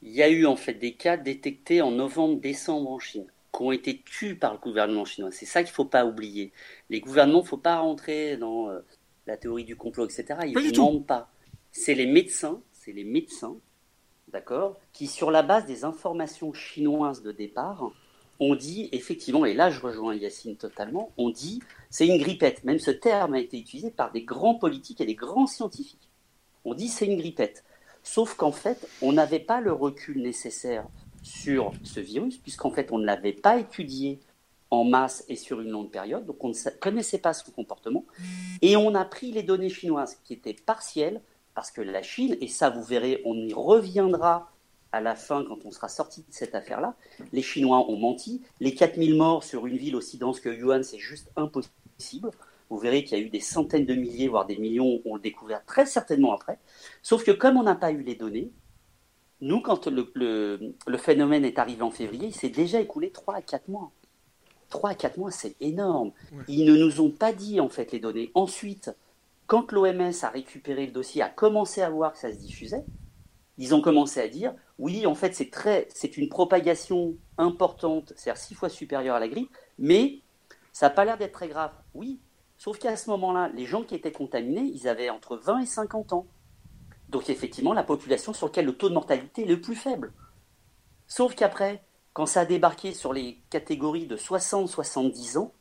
il y a eu en fait des cas détectés en novembre-décembre en Chine qui ont été tués par le gouvernement chinois. C'est ça qu'il ne faut pas oublier. Les gouvernements, il ne faut pas rentrer dans euh, la théorie du complot, etc. Ils ne mentent pas. C'est les médecins, c'est les médecins, d'accord, qui sur la base des informations chinoises de départ, ont dit effectivement, et là je rejoins Yacine totalement, on dit c'est une grippette. Même ce terme a été utilisé par des grands politiques et des grands scientifiques. On dit c'est une grippette. Sauf qu'en fait, on n'avait pas le recul nécessaire sur ce virus, puisqu'en fait, on ne l'avait pas étudié en masse et sur une longue période, donc on ne connaissait pas son comportement, et on a pris les données chinoises qui étaient partielles, parce que la Chine, et ça vous verrez, on y reviendra à la fin quand on sera sorti de cette affaire-là, les Chinois ont menti, les 4000 morts sur une ville aussi dense que Yuan, c'est juste impossible, vous verrez qu'il y a eu des centaines de milliers, voire des millions, on le découvert très certainement après. Sauf que comme on n'a pas eu les données, nous, quand le, phénomène est arrivé en février, il s'est déjà écoulé 3 à 4 mois. 3 à 4 mois, c'est énorme. Ils ne nous ont pas dit, en fait, les données. Ensuite, quand l'OMS a récupéré le dossier, a commencé à voir que ça se diffusait, ils ont commencé à dire, oui, en fait, c'est très, c'est une propagation importante, c'est-à-dire six fois supérieure à la grippe, mais ça n'a pas l'air d'être très grave. Oui, Sauf qu'à ce moment-là, les gens qui étaient contaminés, ils avaient entre 20 et 50 ans. Donc effectivement, la population sur laquelle le taux de mortalité est le plus faible. Sauf qu'après, quand ça a débarqué sur les catégories de 60-70 ans,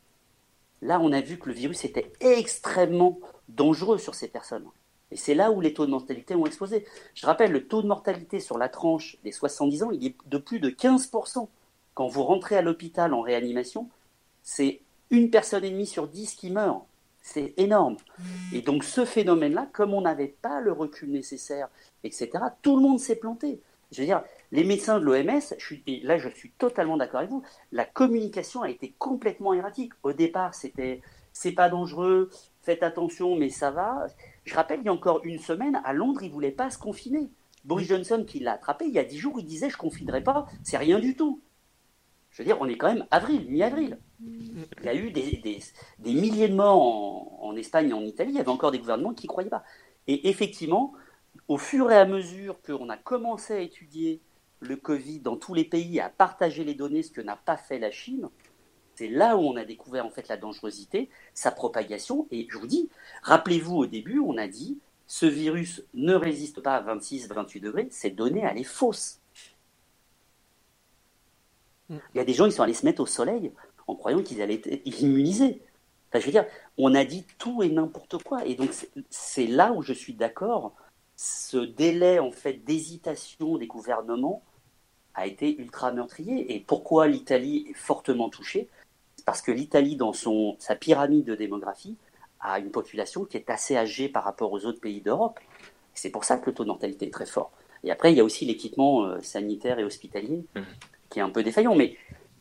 là, on a vu que le virus était extrêmement dangereux sur ces personnes. Et c'est là où les taux de mortalité ont explosé. Je rappelle, le taux de mortalité sur la tranche des 70 ans, il est de plus de 15%. Quand vous rentrez à l'hôpital en réanimation, c'est une personne et demie sur dix qui meurt. C'est énorme. Mmh. Et donc ce phénomène-là, comme on n'avait pas le recul nécessaire, etc., tout le monde s'est planté. Je veux dire, les médecins de l'OMS, et là je suis totalement d'accord avec vous, la communication a été complètement erratique. Au départ, c'était c'est pas dangereux, faites attention, mais ça va. Je rappelle, il y a encore une semaine, à Londres, ils ne voulaient pas se confiner. Boris Johnson, qui l'a attrapé il y a dix jours, il disait je ne confinerai pas, c'est rien du tout. Je veux dire, on est quand même avril, mi-avril. Il y a eu des, milliers de morts en, Espagne et en Italie, il y avait encore des gouvernements qui ne croyaient pas. Et effectivement, au fur et à mesure qu'on a commencé à étudier le Covid dans tous les pays, à partager les données, ce que n'a pas fait la Chine, c'est là où on a découvert en fait la dangerosité, sa propagation. Et je vous dis, rappelez-vous au début, on a dit, ce virus ne résiste pas à 26, 28 degrés, cette donnée, elle est fausse. Il y a des gens qui sont allés se mettre au soleil en croyant qu'ils allaient être immunisés. Enfin, je veux dire, on a dit tout et n'importe quoi. Et donc, c'est là où je suis d'accord. Ce délai, en fait, d'hésitation des gouvernements a été ultra meurtrier. Et pourquoi l'Italie est fortement touchée? Parce que l'Italie, dans son, sa pyramide de démographie, a une population qui est assez âgée par rapport aux autres pays d'Europe. C'est pour ça que le taux de mortalité est très fort. Et après, il y a aussi l'équipement euh, sanitaire et hospitalier mmh. Un peu défaillant. Mais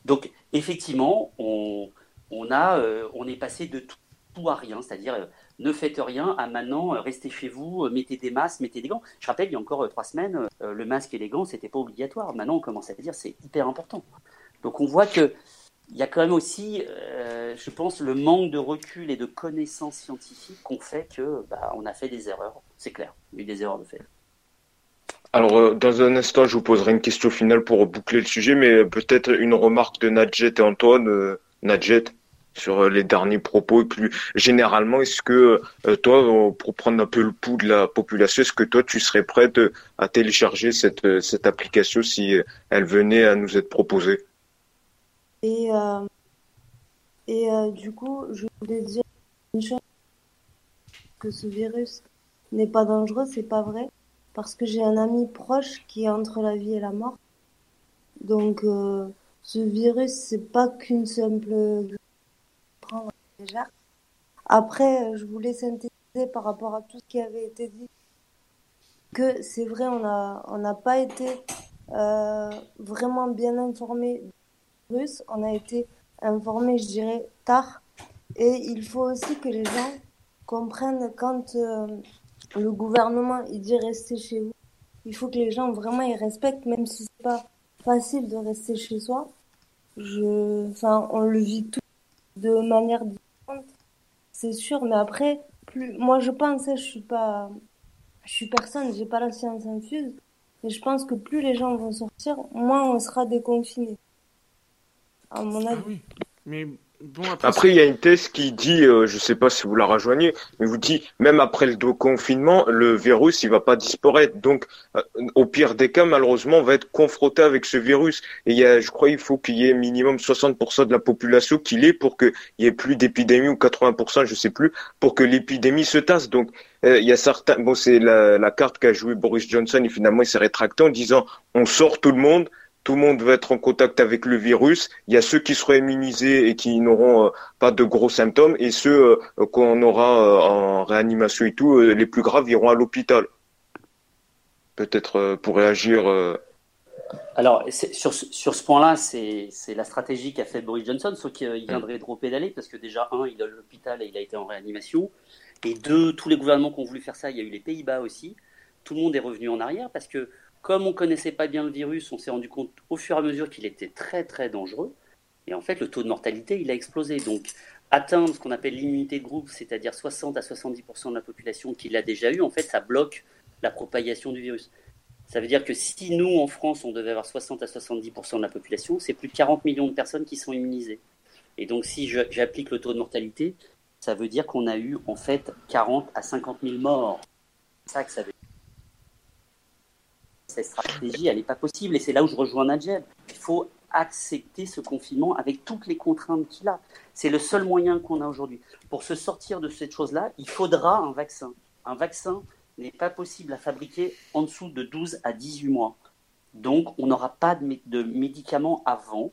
donc, effectivement, on, on, a, euh, on est passé de tout, à rien, c'est-à-dire euh, ne faites rien à maintenant restez chez vous, mettez des masques, mettez des gants. Je rappelle, il y a encore trois semaines, le masque et les gants, c'était pas obligatoire. Maintenant, on commence à dire c'est hyper important. Donc, on voit que il y a quand même aussi, euh, je pense, le manque de recul et de connaissances scientifiques qu'on fait que bah, on a fait des erreurs. C'est clair, il y a eu des erreurs de fait. Alors, euh, dans un instant, je vous poserai une question finale pour boucler le sujet, mais peut-être une remarque de Nadjet et Antoine. Euh, Nadjet, sur les derniers propos, et plus généralement, est-ce que toi, pour prendre un peu le pouls de la population, est-ce que toi, tu serais prête à télécharger cette, cette application si elle venait à nous être proposée? Et, euh, et euh, du coup, je voulais dire une chose que ce virus n'est pas dangereux, c'est pas vrai, parce que j'ai un ami proche qui est entre la vie et la mort. Donc, euh, ce virus, c'est pas qu'une simple prendre. Après, je voulais synthétiser par rapport à tout ce qui avait été dit que c'est vrai, on a on n'a pas été euh, vraiment bien informé on a été informé, je dirais, tard. Et il faut aussi que les gens comprennent quand euh, le gouvernement il dit rester chez vous. Il faut que les gens vraiment ils respectent, même si c'est pas facile de rester chez soi. Je, enfin, on le vit tout de manière différente, c'est sûr. Mais après, plus, moi je pense, je suis pas, je suis personne, j'ai pas la science infuse. Mais je pense que plus les gens vont sortir, moins on sera déconfiné à mon avis. Ah oui. Mais Bon, après, il y a une thèse qui dit, euh, je sais pas si vous la rejoignez, mais vous dit même après le confinement, le virus il va pas disparaître. Donc, euh, au pire des cas, malheureusement, on va être confronté avec ce virus. Et il y a, je crois, il faut qu'il y ait minimum 60% de la population qui l'ait pour qu'il y ait plus d'épidémie ou 80%, je sais plus, pour que l'épidémie se tasse. Donc, euh, il y a certains, bon, c'est la, la carte qu'a joué Boris Johnson et finalement il s'est rétracté en disant, on sort tout le monde tout le monde va être en contact avec le virus. Il y a ceux qui seront immunisés et qui n'auront euh, pas de gros symptômes, et ceux euh, qu'on aura euh, en réanimation et tout, les plus graves iront à l'hôpital. Peut-être pour réagir. Alors, sur, sur ce point-là, c'est la stratégie qu'a fait Boris Johnson, sauf qu'il viendrait trop pédaler, parce que déjà, un, il est à l'hôpital et il a été en réanimation. Et deux, tous les gouvernements qui ont voulu faire ça, il y a eu les Pays-Bas aussi. Tout le monde est revenu en arrière parce que comme on ne connaissait pas bien le virus, on s'est rendu compte au fur et à mesure qu'il était très très dangereux. Et en fait, le taux de mortalité, il a explosé. Donc, atteindre ce qu'on appelle l'immunité de groupe, c'est-à-dire 60 à 70% de la population qui l'a déjà eu, en fait, ça bloque la propagation du virus. Ça veut dire que si nous, en France, on devait avoir 60 à 70% de la population, c'est plus de 40 millions de personnes qui sont immunisées. Et donc, si j'applique le taux de mortalité, ça veut dire qu'on a eu, en fait, 40 à 50 000 morts. C'est ça que ça veut dire cette stratégie, elle n'est pas possible. Et c'est là où je rejoins Najeb. Il faut accepter ce confinement avec toutes les contraintes qu'il a. C'est le seul moyen qu'on a aujourd'hui. Pour se sortir de cette chose-là, il faudra un vaccin. Un vaccin n'est pas possible à fabriquer en dessous de 12 à 18 mois. Donc, on n'aura pas de, médicaments avant.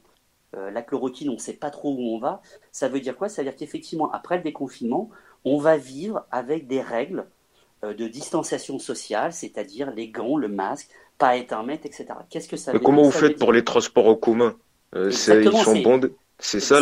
Euh, la chloroquine, on ne sait pas trop où on va. Ça veut dire quoi? Ça veut dire qu'effectivement, après le déconfinement, on va vivre avec des règles euh, de distanciation sociale, c'est-à-dire les gants, le masque, pas être un mètre, etc. Qu'est-ce que ça veut Comment vous faites pour les transports en commun? Euh, Ils sont bondés C'est ça.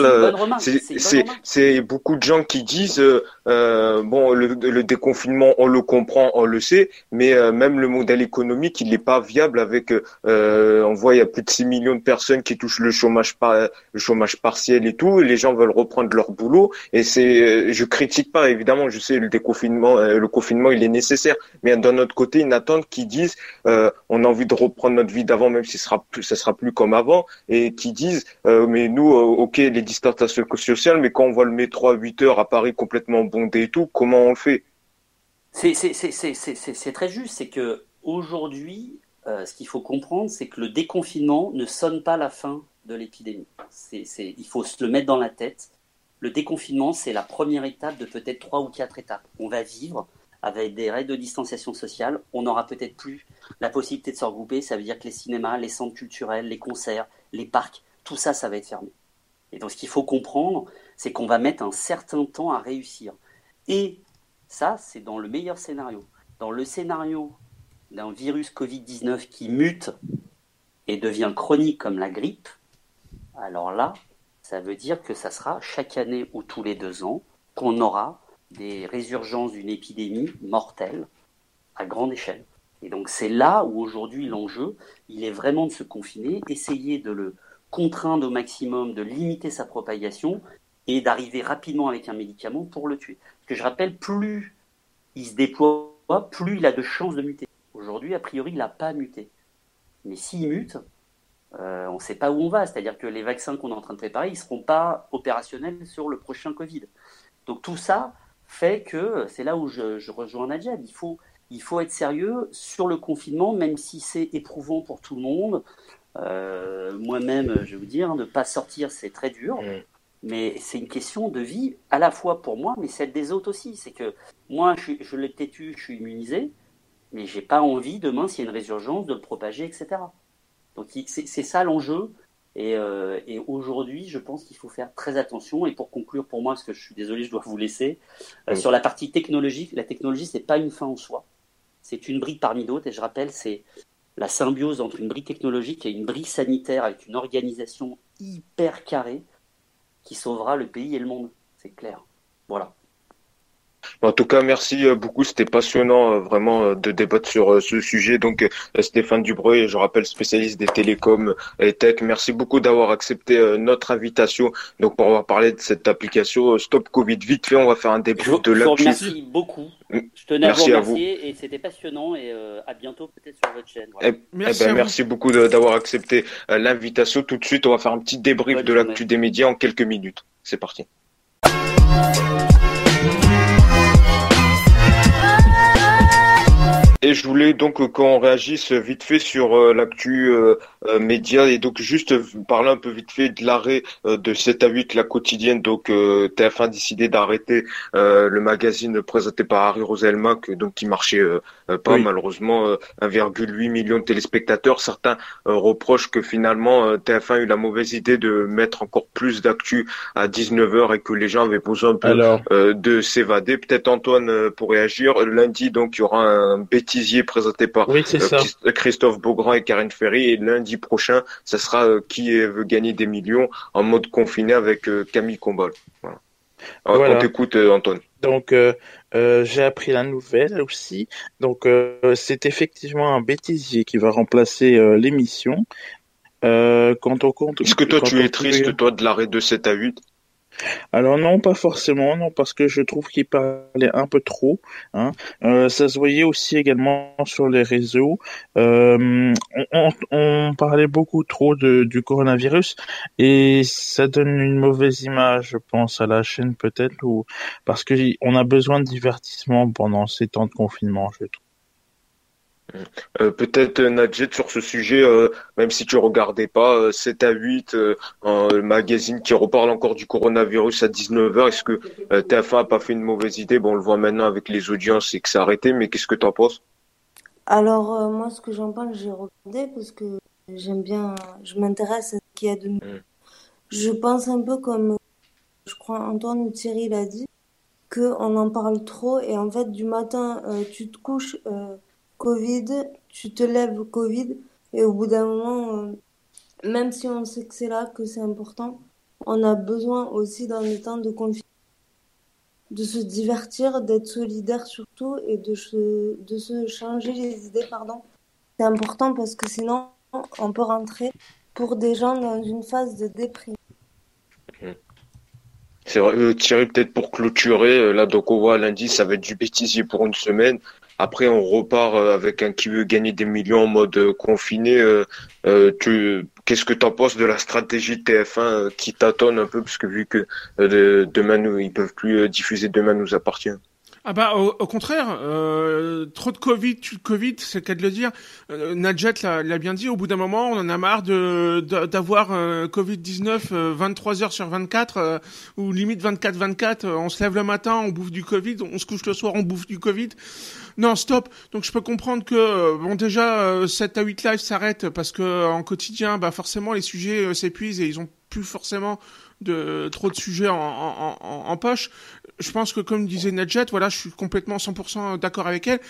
C'est beaucoup de gens qui disent euh, euh, bon, le, le, déconfinement, on le comprend, on le sait, mais euh, même le modèle économique, il n'est pas viable. Avec, euh, on voit, il y a plus de 6 millions de personnes qui touchent le chômage par, le chômage partiel et tout. Et les gens veulent reprendre leur boulot. Et c'est, je critique pas, évidemment. Je sais, le déconfinement, le confinement, il est nécessaire. Mais d'un autre côté, une attente qui disent, on a envie de reprendre notre vie d'avant, même si ce sera plus, ça sera plus comme avant, et qui disent, mais nous ok, les distanciations sociales, mais quand on voit le métro à 8 heures à Paris complètement bondé et tout, comment on le fait? C'est très juste, c'est que aujourd'hui, euh, ce qu'il faut comprendre, c'est que le déconfinement ne sonne pas la fin de l'épidémie. il faut se le mettre dans la tête. Le déconfinement, c'est la première étape de peut-être trois ou quatre étapes. On va vivre avec des règles de distanciation sociale. On n'aura peut-être plus la possibilité de se regrouper. Ça veut dire que les cinémas, les centres culturels, les concerts, les parcs, tout ça, ça va être fermé. Et donc ce qu'il faut comprendre, c'est qu'on va mettre un certain temps à réussir. Et ça, c'est dans le meilleur scénario. Dans le scénario d'un virus Covid-19 qui mute et devient chronique comme la grippe, alors là, ça veut dire que ça sera chaque année ou tous les deux ans qu'on aura des résurgences d'une épidémie mortelle à grande échelle. Et donc c'est là où aujourd'hui l'enjeu, il est vraiment de se confiner, essayer de le contraindre au maximum, de limiter sa propagation et d'arriver rapidement avec un médicament pour le tuer. Parce que je rappelle, plus il se déploie, plus il a de chances de muter. Aujourd'hui, a priori, il n'a pas muté. Mais s'il mute, euh, on ne sait pas où on va. C'est-à-dire que les vaccins qu'on est en train de préparer, ils ne seront pas opérationnels sur le prochain Covid. Donc tout ça fait que c'est là où je, rejoins Najab. Il faut, il faut être sérieux sur le confinement, même si c'est éprouvant pour tout le monde. Euh, moi-même, je vais vous dire, ne pas sortir, c'est très dur. Mm. Mais c'est une question de vie, à la fois pour moi, mais celle des autres aussi. C'est que moi, je, je l'ai têtu, je suis immunisé, mais j'ai pas envie demain, s'il y a une résurgence, de le propager, etc. Donc c'est ça l'enjeu. Et, euh, et aujourd'hui, je pense qu'il faut faire très attention. Et pour conclure, pour moi, parce que je suis désolé, je dois vous laisser, euh, mm. sur la partie technologique, la technologie, c'est pas une fin en soi. C'est une brique parmi d'autres. Et je rappelle, c'est la symbiose entre une brique technologique et une brique sanitaire avec une organisation hyper carrée qui sauvera le pays et le monde. C'est clair. Voilà. En tout cas, merci euh, beaucoup. C'était passionnant euh, vraiment euh, de débattre sur ce sujet. Donc, Stéphane Dubreuil, je rappelle spécialiste des télécoms et tech. Merci beaucoup d'avoir accepté notre invitation. Donc, pour avoir parlé de cette application Stop Covid, vite fait, on va faire un débrief de l'actu. Merci beaucoup. Je tenais à vous remercier et c'était passionnant et à bientôt peut-être sur votre chaîne. Eh, merci, eh ben, merci beaucoup d'avoir accepté l'invitation. Tout de suite, on va faire un petit débrief de l'actu des médias en quelques minutes. C'est parti. Et je voulais donc qu'on réagisse vite fait sur euh, l'actu euh, euh, média et donc juste parler un peu vite fait de l'arrêt de 7 à 8 la quotidienne. Donc TF1 a décidé d'arrêter le magazine présenté par Harry Roselma donc qui marchait pas malheureusement 1,8 million de téléspectateurs. Certains reprochent que finalement TF1 a eu la mauvaise idée de mettre encore plus d'actu à 19h et que les gens avaient besoin un peu de s'évader. Peut-être Antoine pour réagir. Lundi donc il y aura un bêtise présenté par euh, Christophe Beaugrand et Karine Ferry. Et lundi prochain, ça sera euh, qui veut gagner des millions en mode confiné avec euh, Camille Combal. Voilà. On t'écoute, Antoine. Donc, j'ai appris la nouvelle aussi. Donc, c'est effectivement un bêtisier qui va remplacer l'émission. quand on compte. Est-ce que toi, tu es triste, toi, de l'arrêt de 7 à 8 alors non, pas forcément, non, parce que je trouve qu'il parlait un peu trop. Hein. Euh, ça se voyait aussi également sur les réseaux. Euh, on, parlait beaucoup trop de, du coronavirus et ça donne une mauvaise image, je pense, à la chaîne peut-être, ou parce que on a besoin de divertissement pendant ces temps de confinement, je trouve. Euh, peut-être euh, Nadjet sur ce sujet, euh, même si tu regardais pas 7 à 8, un magazine qui reparle encore du coronavirus à 19h, est-ce que TF1 a pas fait une mauvaise idée? Bon, on le voit maintenant avec les audiences et que c'est arrêté, mais qu'est-ce que tu en penses? Alors moi, ce que j'en pense, j'ai regardé parce que j'aime bien, je m'intéresse à ce qu'il y a de nouveau. Mm. Je pense un peu comme, je crois Antoine ou Thierry l'a dit, que on en parle trop et en fait du matin tu te couches Covid, tu te lèves Covid, et au bout d'un moment, euh, même si on sait que c'est là, que c'est important, on a besoin aussi dans les temps de confinement de se divertir, d'être solidaire surtout et de se, de se changer les idées, pardon. C'est important parce que sinon, on peut rentrer pour des gens dans une phase de déprime. C'est vrai, euh, Thierry, peut-être pour clôturer, euh, là, donc on voit lundi, ça va être du bêtisier pour une semaine. Après, on repart euh, avec un qui veut gagner des millions en mode confiné. tu, qu'est-ce que tu en penses de la stratégie de TF1 qui tâtonne un peu, parce que vu que demain, nous, ils peuvent plus diffuser Demain nous appartient. Ah bah au, contraire, euh, trop de Covid, tu Covid, c'est le cas de le dire. Euh, l'a bien dit, au bout d'un moment, on en a marre de d'avoir euh, Covid 19 23 heures sur 24 euh, ou limite 24 24. on se lève le matin, on bouffe du Covid, on se couche le soir, on bouffe du Covid. Non, stop. Donc je peux comprendre que bon déjà 7 à 8 lives s'arrêtent parce que en quotidien, bah forcément les sujets s'épuisent et ils ont plus forcément de trop de sujets en, en, en, poche. Je pense que comme disait Nadjet, voilà, je suis complètement 100% d'accord avec elle.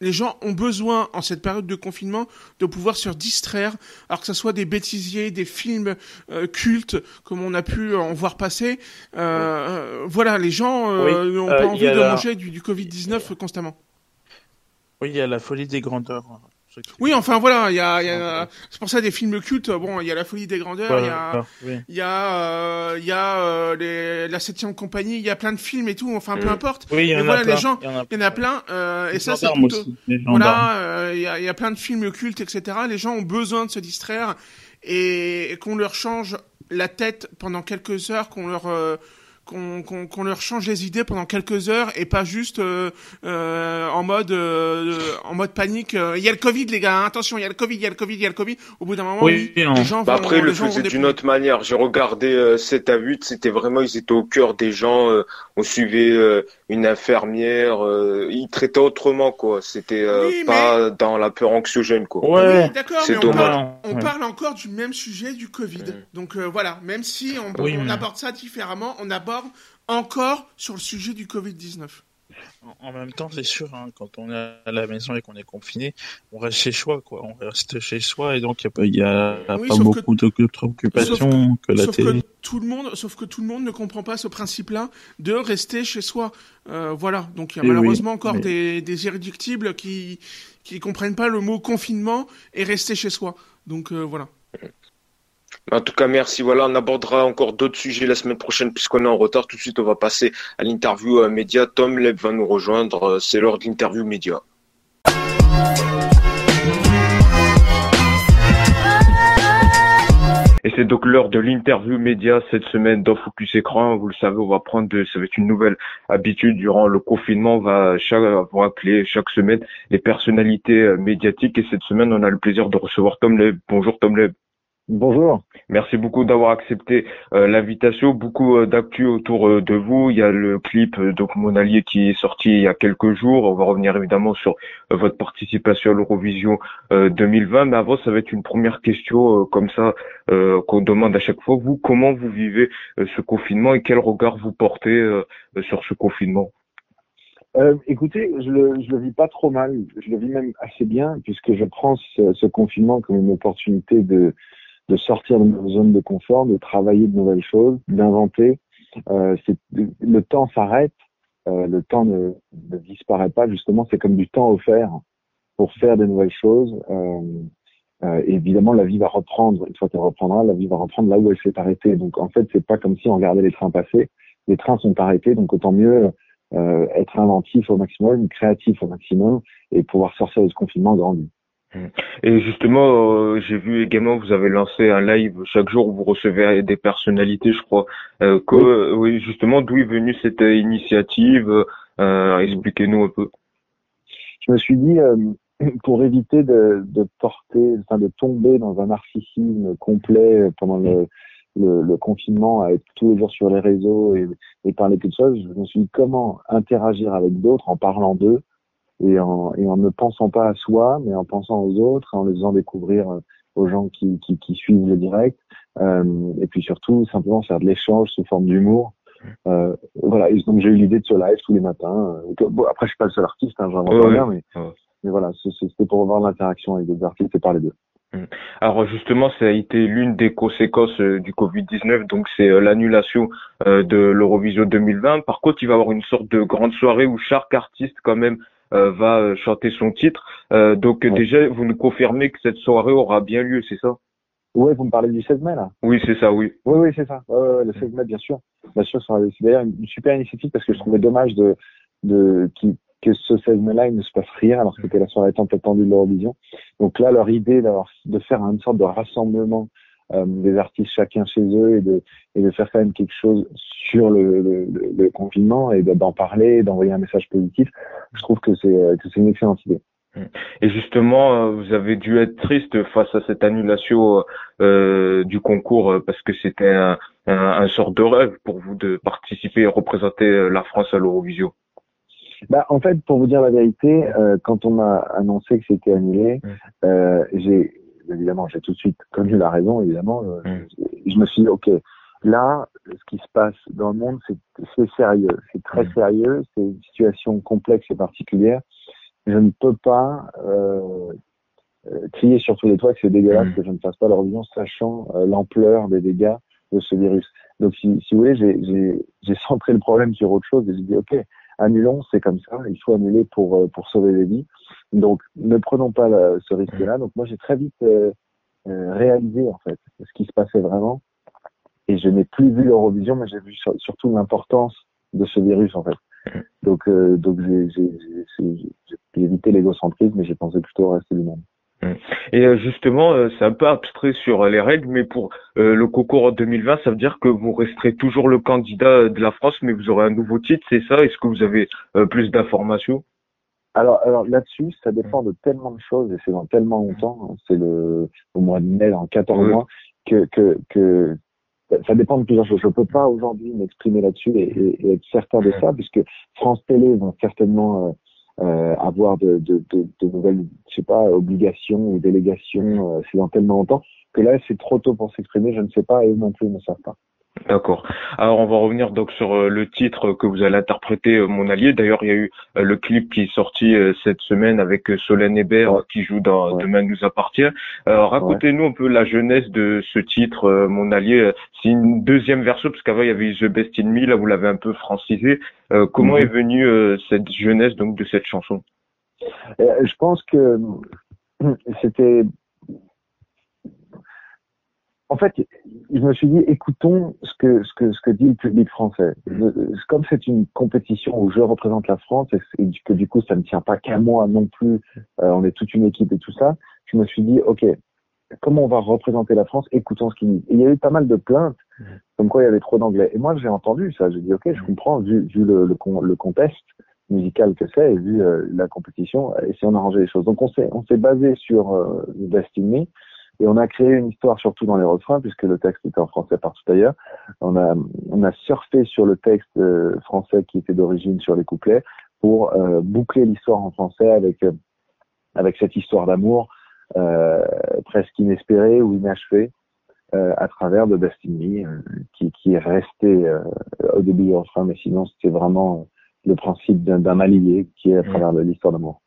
Les gens ont besoin en cette période de confinement de pouvoir se distraire, alors que ce soit des bêtisiers, des films euh, cultes comme on a pu en voir passer. Euh, euh voilà, les gens euh, n'ont pas envie de manger du, du Covid 19 constamment. Oui, il y a la folie des grandeurs. Oui, enfin voilà, il y a, y a c'est pour ça des films cultes. Bon, il y a la folie des grandeurs, il y a, il y a, euh, il y a euh, les, la septième compagnie, il y a plein de films et tout. Enfin, peu mm. importe. Oui, il y en a plein. les gens, il y en a plein. Euh, et ça, c'est tout. Voilà, il y a, il y a plein de films cultes, etc. Les gens ont besoin de se distraire et, et qu'on leur change la tête pendant quelques heures, qu'on leur qu'on leur change les idées pendant quelques heures et pas juste euh, euh, en mode euh, en mode panique. Il y a le Covid, les gars. Hein, attention, il y a le Covid, il y a le Covid, il y a le Covid. Au bout d'un moment, oui, les gens bah après, le faisait d'une autre manière. J'ai regardé 7 à 8, c'était vraiment, ils étaient au cœur des gens. on suivait une infirmière. ils traitaient autrement, quoi. C'était pas dans la peur anxiogène, quoi. Ouais, d'accord. C'est dommage. On, parle, encore du même sujet du Covid. Donc voilà, même si on, on aborde ça différemment, on aborde encore sur le sujet du Covid-19. En même temps, c'est sûr, hein, quand on est à la maison et qu'on est confiné, on reste chez soi, quoi. On reste chez soi et donc il y a, pas, beaucoup d'autres occupations que, la télé. tout le monde, sauf que tout le monde ne comprend pas ce principe-là de rester chez soi. Euh, voilà. Donc il y a malheureusement encore des, des irréductibles qui qui comprennent pas le mot confinement et rester chez soi. Donc euh, voilà. En tout cas, merci. Voilà, on abordera encore d'autres sujets la semaine prochaine puisqu'on est en retard. Tout de suite, on va passer à l'interview euh, média. Tom Leb va nous rejoindre. Euh, c'est l'heure de l'interview média. Et c'est donc l'heure de l'interview média cette semaine dans Focus Écran. Vous le savez, on va prendre, de, ça va être une nouvelle habitude durant le confinement. On va, chaque, va appeler chaque semaine les personnalités euh, médiatiques. Et cette semaine, on a le plaisir de recevoir Tom Leb. Bonjour Tom Leb. Bonjour. Merci beaucoup d'avoir accepté euh, l'invitation. Beaucoup euh, d'actu autour euh, de vous. Il y a le clip donc Monalier qui est sorti il y a quelques jours. On va revenir évidemment sur votre participation à l'Eurovision 2020. Mais avant, ça va être une première question comme ça qu'on demande à chaque fois. Vous, comment vous vivez ce confinement et quel regard vous portez sur ce confinement? Écoutez, je le, je le vis pas trop mal. Je le vis même assez bien puisque je prends ce, ce confinement comme une opportunité de de sortir de nos zones de confort, de travailler de nouvelles choses, d'inventer. Euh, le temps s'arrête, euh, le temps ne, disparaît pas. Justement, c'est comme du temps offert pour faire de nouvelles choses. Euh, euh, évidemment, la vie va reprendre. Une fois qu'elle reprendra, la vie va reprendre là où elle s'est arrêtée. Donc, en fait, c'est pas comme si on regardait les trains passer. Les trains sont arrêtés, donc autant mieux euh, être inventif au maximum, créatif au maximum, et pouvoir sortir de ce confinement grandi. Et justement, euh, j'ai vu également vous avez lancé un live chaque jour où vous recevez des personnalités, je crois. Euh, que, oui. Euh, oui. justement, d'où est venue cette initiative Expliquez-nous un peu. Je me suis dit, pour éviter de, de, porter, enfin de tomber dans un narcissisme complet pendant le, le, le, confinement, à être tous les jours sur les réseaux et, et parler de choses, je me suis dit comment interagir avec d'autres en parlant d'eux et en, et en ne pensant pas à soi, mais en pensant aux autres, en les faisant découvrir euh, aux gens qui, qui, qui suivent le direct, euh, et puis surtout simplement faire de l'échange sous forme d'humour. Euh, voilà, et donc j'ai eu l'idée de ce live tous les matins. Euh, bon, après, je suis pas le seul artiste, hein, j'en ouais, pas mais, mais voilà, c'était pour voir l'interaction avec des artistes et parler d'eux. Mm. Alors justement, ça a été l'une des conséquences euh, du Covid-19, donc c'est l'annulation de l'Eurovision 2020. Par contre, il va y avoir une sorte de grande soirée où chaque artiste quand même va chanter son titre. donc déjà, vous nous confirmez que cette soirée aura bien lieu, c'est ça? Oui, vous me parlez du 16 mai là Oui, c'est ça, oui. Oui, oui, c'est ça. Ouais, le 16 mai, bien sûr. Bien sûr, c'est d'ailleurs une super initiative parce que je trouvais dommage de, de qui que ce 16 mai-là, il ne se passe rien, alors que c'était la soirée tant attendue de l'Eurovision. Donc là, leur idée de faire une sorte de rassemblement euh, des artistes chacun chez eux et de, et de faire quand même quelque chose sur le, le, le confinement et d'en parler, d'envoyer un message positif, je trouve que c'est c'est une excellente idée. Et justement, euh, vous avez dû être triste face à cette annulation euh, du concours parce que c'était un, un, un, sort de rêve pour vous de participer et représenter la France à l'Eurovision. Bah, en fait, pour vous dire la vérité, euh, quand on m'a annoncé que c'était annulé, euh, j'ai évidemment, j'ai tout de suite connu la raison, évidemment. Euh, je me suis dit, ok, là, ce qui se passe dans le monde, c'est sérieux, c'est très sérieux, c'est une situation complexe et particulière. Je ne peux pas euh, euh crier sur tous les toits que c'est dégueulasse que je ne fasse pas vision, sachant euh, l'ampleur des dégâts de ce virus. Donc, si, si vous voulez, j'ai centré le problème sur autre chose et j'ai dit, ok, annulons, c'est comme ça, il faut annuler pour, euh, pour sauver des vies. Donc, ne prenons pas ce risque-là. Donc, moi, j'ai très vite euh, euh, réalisé, en fait, ce qui se passait vraiment. Et je n'ai plus vu l'Eurovision, mais j'ai vu surtout l'importance de ce virus, en fait. Donc, donc j'ai évité l'égocentrisme, mais j'ai pensé plutôt au reste du monde. Et euh, justement, euh, c'est un peu abstrait sur les règles, mais pour euh, le concours 2020, ça veut dire que vous resterez toujours le candidat de la France, mais vous aurez un nouveau titre, c'est ça? Est-ce que vous avez plus d'informations? Alors, alors là-dessus, ça dépend de tellement de choses et c'est dans tellement longtemps, hein, c'est le au mois de mai, en 14 mois, que, que, que ça dépend de plusieurs choses. Je peux pas aujourd'hui m'exprimer là-dessus et, et, être certain de ça, puisque France Télé vont certainement euh, avoir de, de, nouvelles, je sais pas, obligations ou délégations, euh, c'est dans tellement longtemps que là c'est trop tôt pour s'exprimer. Je ne sais pas et eux non plus ne savent pas. D'accord. Alors on va revenir donc sur euh, le titre que vous allez interpréter, euh, Mon Allié. D'ailleurs, il y a eu euh, le clip qui est sorti cette semaine avec Solène Hébert qui joue dans Demain nous appartient. Racontez-nous un peu la jeunesse de ce titre, Mon Allié. C'est une deuxième version parce qu'avant il y avait The Best in Me, là vous l'avez un peu francisé. comment est venue cette jeunesse donc de cette chanson? Je pense que c'était en fait, je me suis dit, écoutons ce que, ce que, ce que dit le public français. Comme c'est une compétition où je représente la France et que du coup, ça ne tient pas qu'à moi non plus, euh, on est toute une équipe et tout ça, je me suis dit, OK, comment on va représenter la France? Écoutons ce qu'il dit. il y a eu pas mal de plaintes, comme quoi il y avait trop d'anglais. Et moi, j'ai entendu ça. J'ai dit, OK, je comprends, vu, vu le, le, le contexte musical que c'est et vu euh, la compétition, essayons d'arranger les choses. Donc, on s'est, on s'est basé sur euh, Destiny et on a créé une histoire surtout dans les refrains, puisque le texte était en français partout ailleurs. On a, on a surfé sur le texte euh, français qui était d'origine sur les couplets pour euh, boucler l'histoire en français avec, euh, avec cette histoire d'amour presque inespérée ou inachevée à travers de Destiny, qui, qui est resté au début du refrain, mais sinon c'était vraiment le principe d'un allié qui est à travers l'histoire d'amour.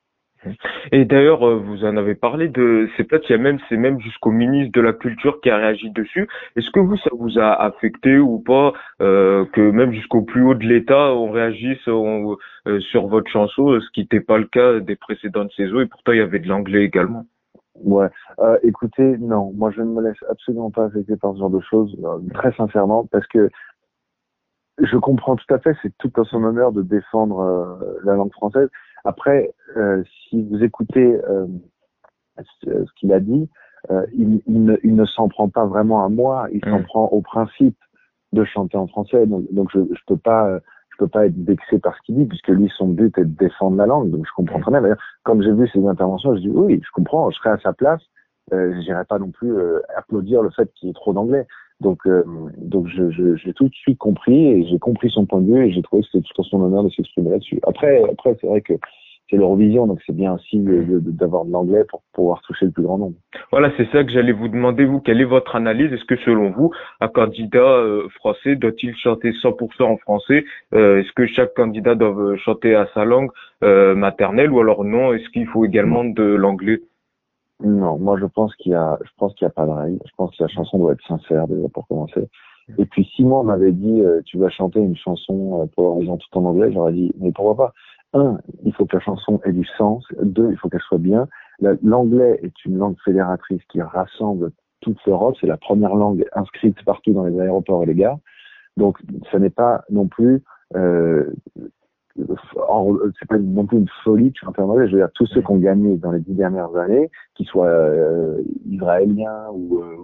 Et d'ailleurs, euh, vous en avez parlé de, c'est peut-être il y a même, c'est même jusqu'au ministre de la Culture qui a réagi dessus. Est-ce que vous, ça vous a affecté ou pas euh, que même jusqu'au plus haut de l'État, on réagisse euh, sur votre chanson, ce qui n'était pas le cas des précédentes saisons, et pourtant il y avait de l'anglais également? Ouais, euh, écoutez, non, moi je ne me laisse absolument pas affecter par ce genre de choses, très sincèrement, parce que je comprends tout à fait, c'est tout à son honneur de défendre la langue française. Après, euh, si vous écoutez euh, ce, qu'il a dit, euh, il, ne, ne s'en prend pas vraiment à moi, il s'en mm. prend au principe de chanter en français. Donc, donc je, je peux pas je peux pas être vexé par ce qu'il dit, puisque lui, son but est de défendre la langue. Donc, je comprends très bien. D'ailleurs, comme j'ai vu ses interventions, je dis oui, je comprends, je serais à sa place. Euh, J'irais pas non plus applaudir le fait qu'il y ait trop d'anglais. Donc, euh, donc je, je, j'ai tout de suite compris et j'ai compris son point de vue et j'ai trouvé que c'était tout à son honneur de s'exprimer là-dessus. Après, après c'est vrai que c'est l'Eurovision, donc c'est bien aussi d'avoir de, l'anglais pour pouvoir toucher le plus grand nombre. Voilà, c'est ça que j'allais vous demander, vous, quelle est votre analyse? Est-ce que selon vous, un candidat euh, français doit-il chanter 100% en français? Euh, Est-ce que chaque candidat doit chanter à sa langue maternelle ou alors non? Est-ce qu'il faut également de l'anglais? Non, moi je pense qu'il y a, je pense qu'il y a pas de règle. Je pense que la chanson doit être sincère déjà pour commencer. Et puis Simon m'avait dit, euh, tu vas chanter une chanson euh, pour l'horizon tout en anglais. J'aurais dit, mais pourquoi pas? Un, il faut que la chanson ait du sens. Deux, il faut qu'elle soit bien. L'anglais est une langue fédératrice qui rassemble toute l'Europe. C'est la première langue inscrite partout dans les aéroports et les gares. Donc, ce n'est pas non plus euh, c'est pas non plus une folie de chanter en anglais. Je veux dire, tous ceux qui ont gagné dans les dix dernières années, qu'ils soient euh, israéliens ou, euh,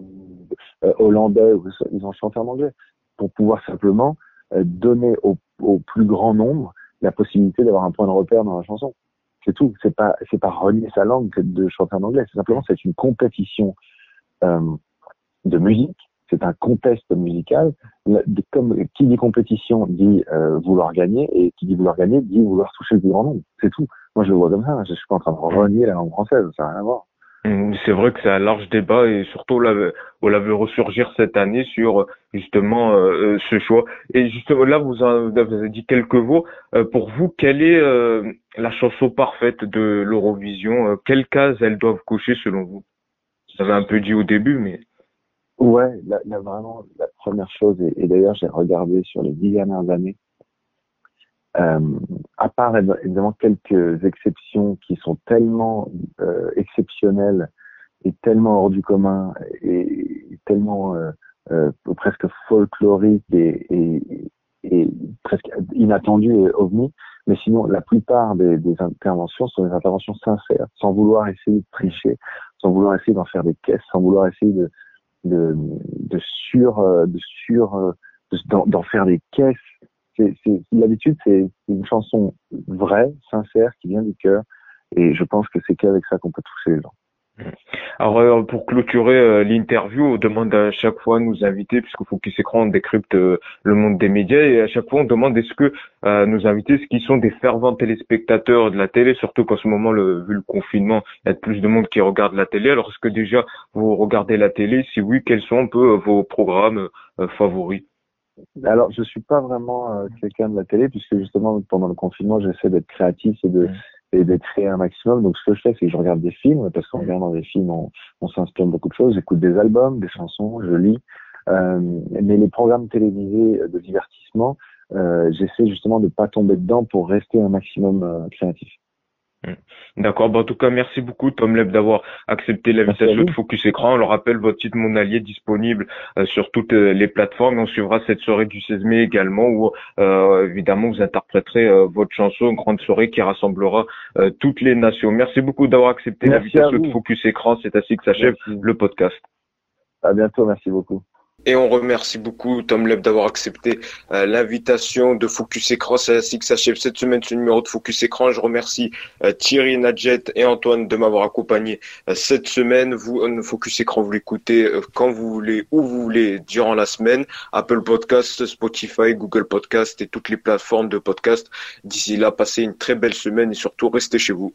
euh, hollandais, ils ont chanté en anglais pour pouvoir simplement donner au, au, plus grand nombre la possibilité d'avoir un point de repère dans la chanson. C'est tout. C'est pas c'est pas renier sa langue que de chanter en anglais. C'est simplement c'est une compétition de musique c'est un contest musical. Comme qui dit compétition dit euh, vouloir gagner et qui dit vouloir gagner dit vouloir toucher le plus grand nombre. C'est tout. Moi, je le vois comme ça. Je suis pas en train de renier la langue française. Ça n'a rien à voir. Mmh, c'est vrai que c'est un large débat et surtout on l'a vu ressurgir cette année sur justement euh, ce choix. Et justement là, vous, avez dit quelques mots. Euh, pour vous, quelle est la chanson parfaite de l'Eurovision? Quelles cases elles doivent cocher selon vous? Vous avez un peu dit au début, mais Ouais, là, vraiment, la première chose, et, d'ailleurs j'ai regardé sur les dix dernières années, euh, à part évidemment quelques exceptions qui sont tellement euh, exceptionnelles et tellement hors du commun et, tellement euh, presque folkloriques et, presque inattendues et ovni, mais sinon la plupart des interventions sont des interventions sincères, sans vouloir essayer de tricher, sans vouloir essayer d'en faire des caisses, sans vouloir essayer de de, de sur, euh, de sur, euh, d'en faire des caisses. C'est, l'habitude, c'est une chanson vraie, sincère, qui vient du cœur. Et je pense que c'est qu'avec ça qu'on peut toucher les gens. Alors euh, pour clôturer euh, l'interview, on demande à chaque fois nos invités, puisqu'il faut qu'ils s'écran, on décrypte euh, le monde des médias, et à chaque fois on demande est-ce que nos invités, ce qui sont des fervents téléspectateurs de la télé, surtout qu'en ce moment, le, vu le confinement, il y a plus de monde qui regarde la télé. Alors est-ce que déjà vous regardez la télé? Si oui, quels sont un peu vos programmes favoris? Alors, je suis pas vraiment quelqu'un de la télé, puisque justement, pendant le confinement, j'essaie d'être créatif et de, et d'être créé un maximum. Donc ce que je fais, c'est que je regarde des films, parce qu'en regardant des films, on, on s'inspire beaucoup de choses. J'écoute des albums, des chansons, je lis. Euh, mais les programmes télévisés de divertissement, euh, j'essaie justement de pas tomber dedans pour rester un maximum euh, créatif. Hmm. D'accord. Bon, en tout cas, merci beaucoup, Tom Leb, d'avoir accepté l'invitation de Focus Écran. On le rappelle, votre titre Mon Allié disponible euh, sur toutes euh, les plateformes. Et on suivra cette soirée du 16 mai également, où euh, évidemment vous interpréterez votre chanson, une grande soirée qui rassemblera toutes les nations. Merci beaucoup d'avoir accepté l'invitation de Focus Écran. C'est ainsi que s'achève le podcast. À bientôt. Merci beaucoup. Et on remercie beaucoup Tom Leb d'avoir accepté euh, l'invitation de Focus Écran. C'est ainsi que s'achève cette semaine ce numéro de Focus Écran. Je remercie euh, Thierry Nadjet et Antoine de m'avoir accompagné euh, cette semaine. Vous, Focus Écran, vous l'écoutez quand vous voulez, où vous voulez, durant la semaine. Apple Podcast, Spotify, Google Podcast et toutes les plateformes de podcast. D'ici là, passez une très belle semaine et surtout restez chez vous.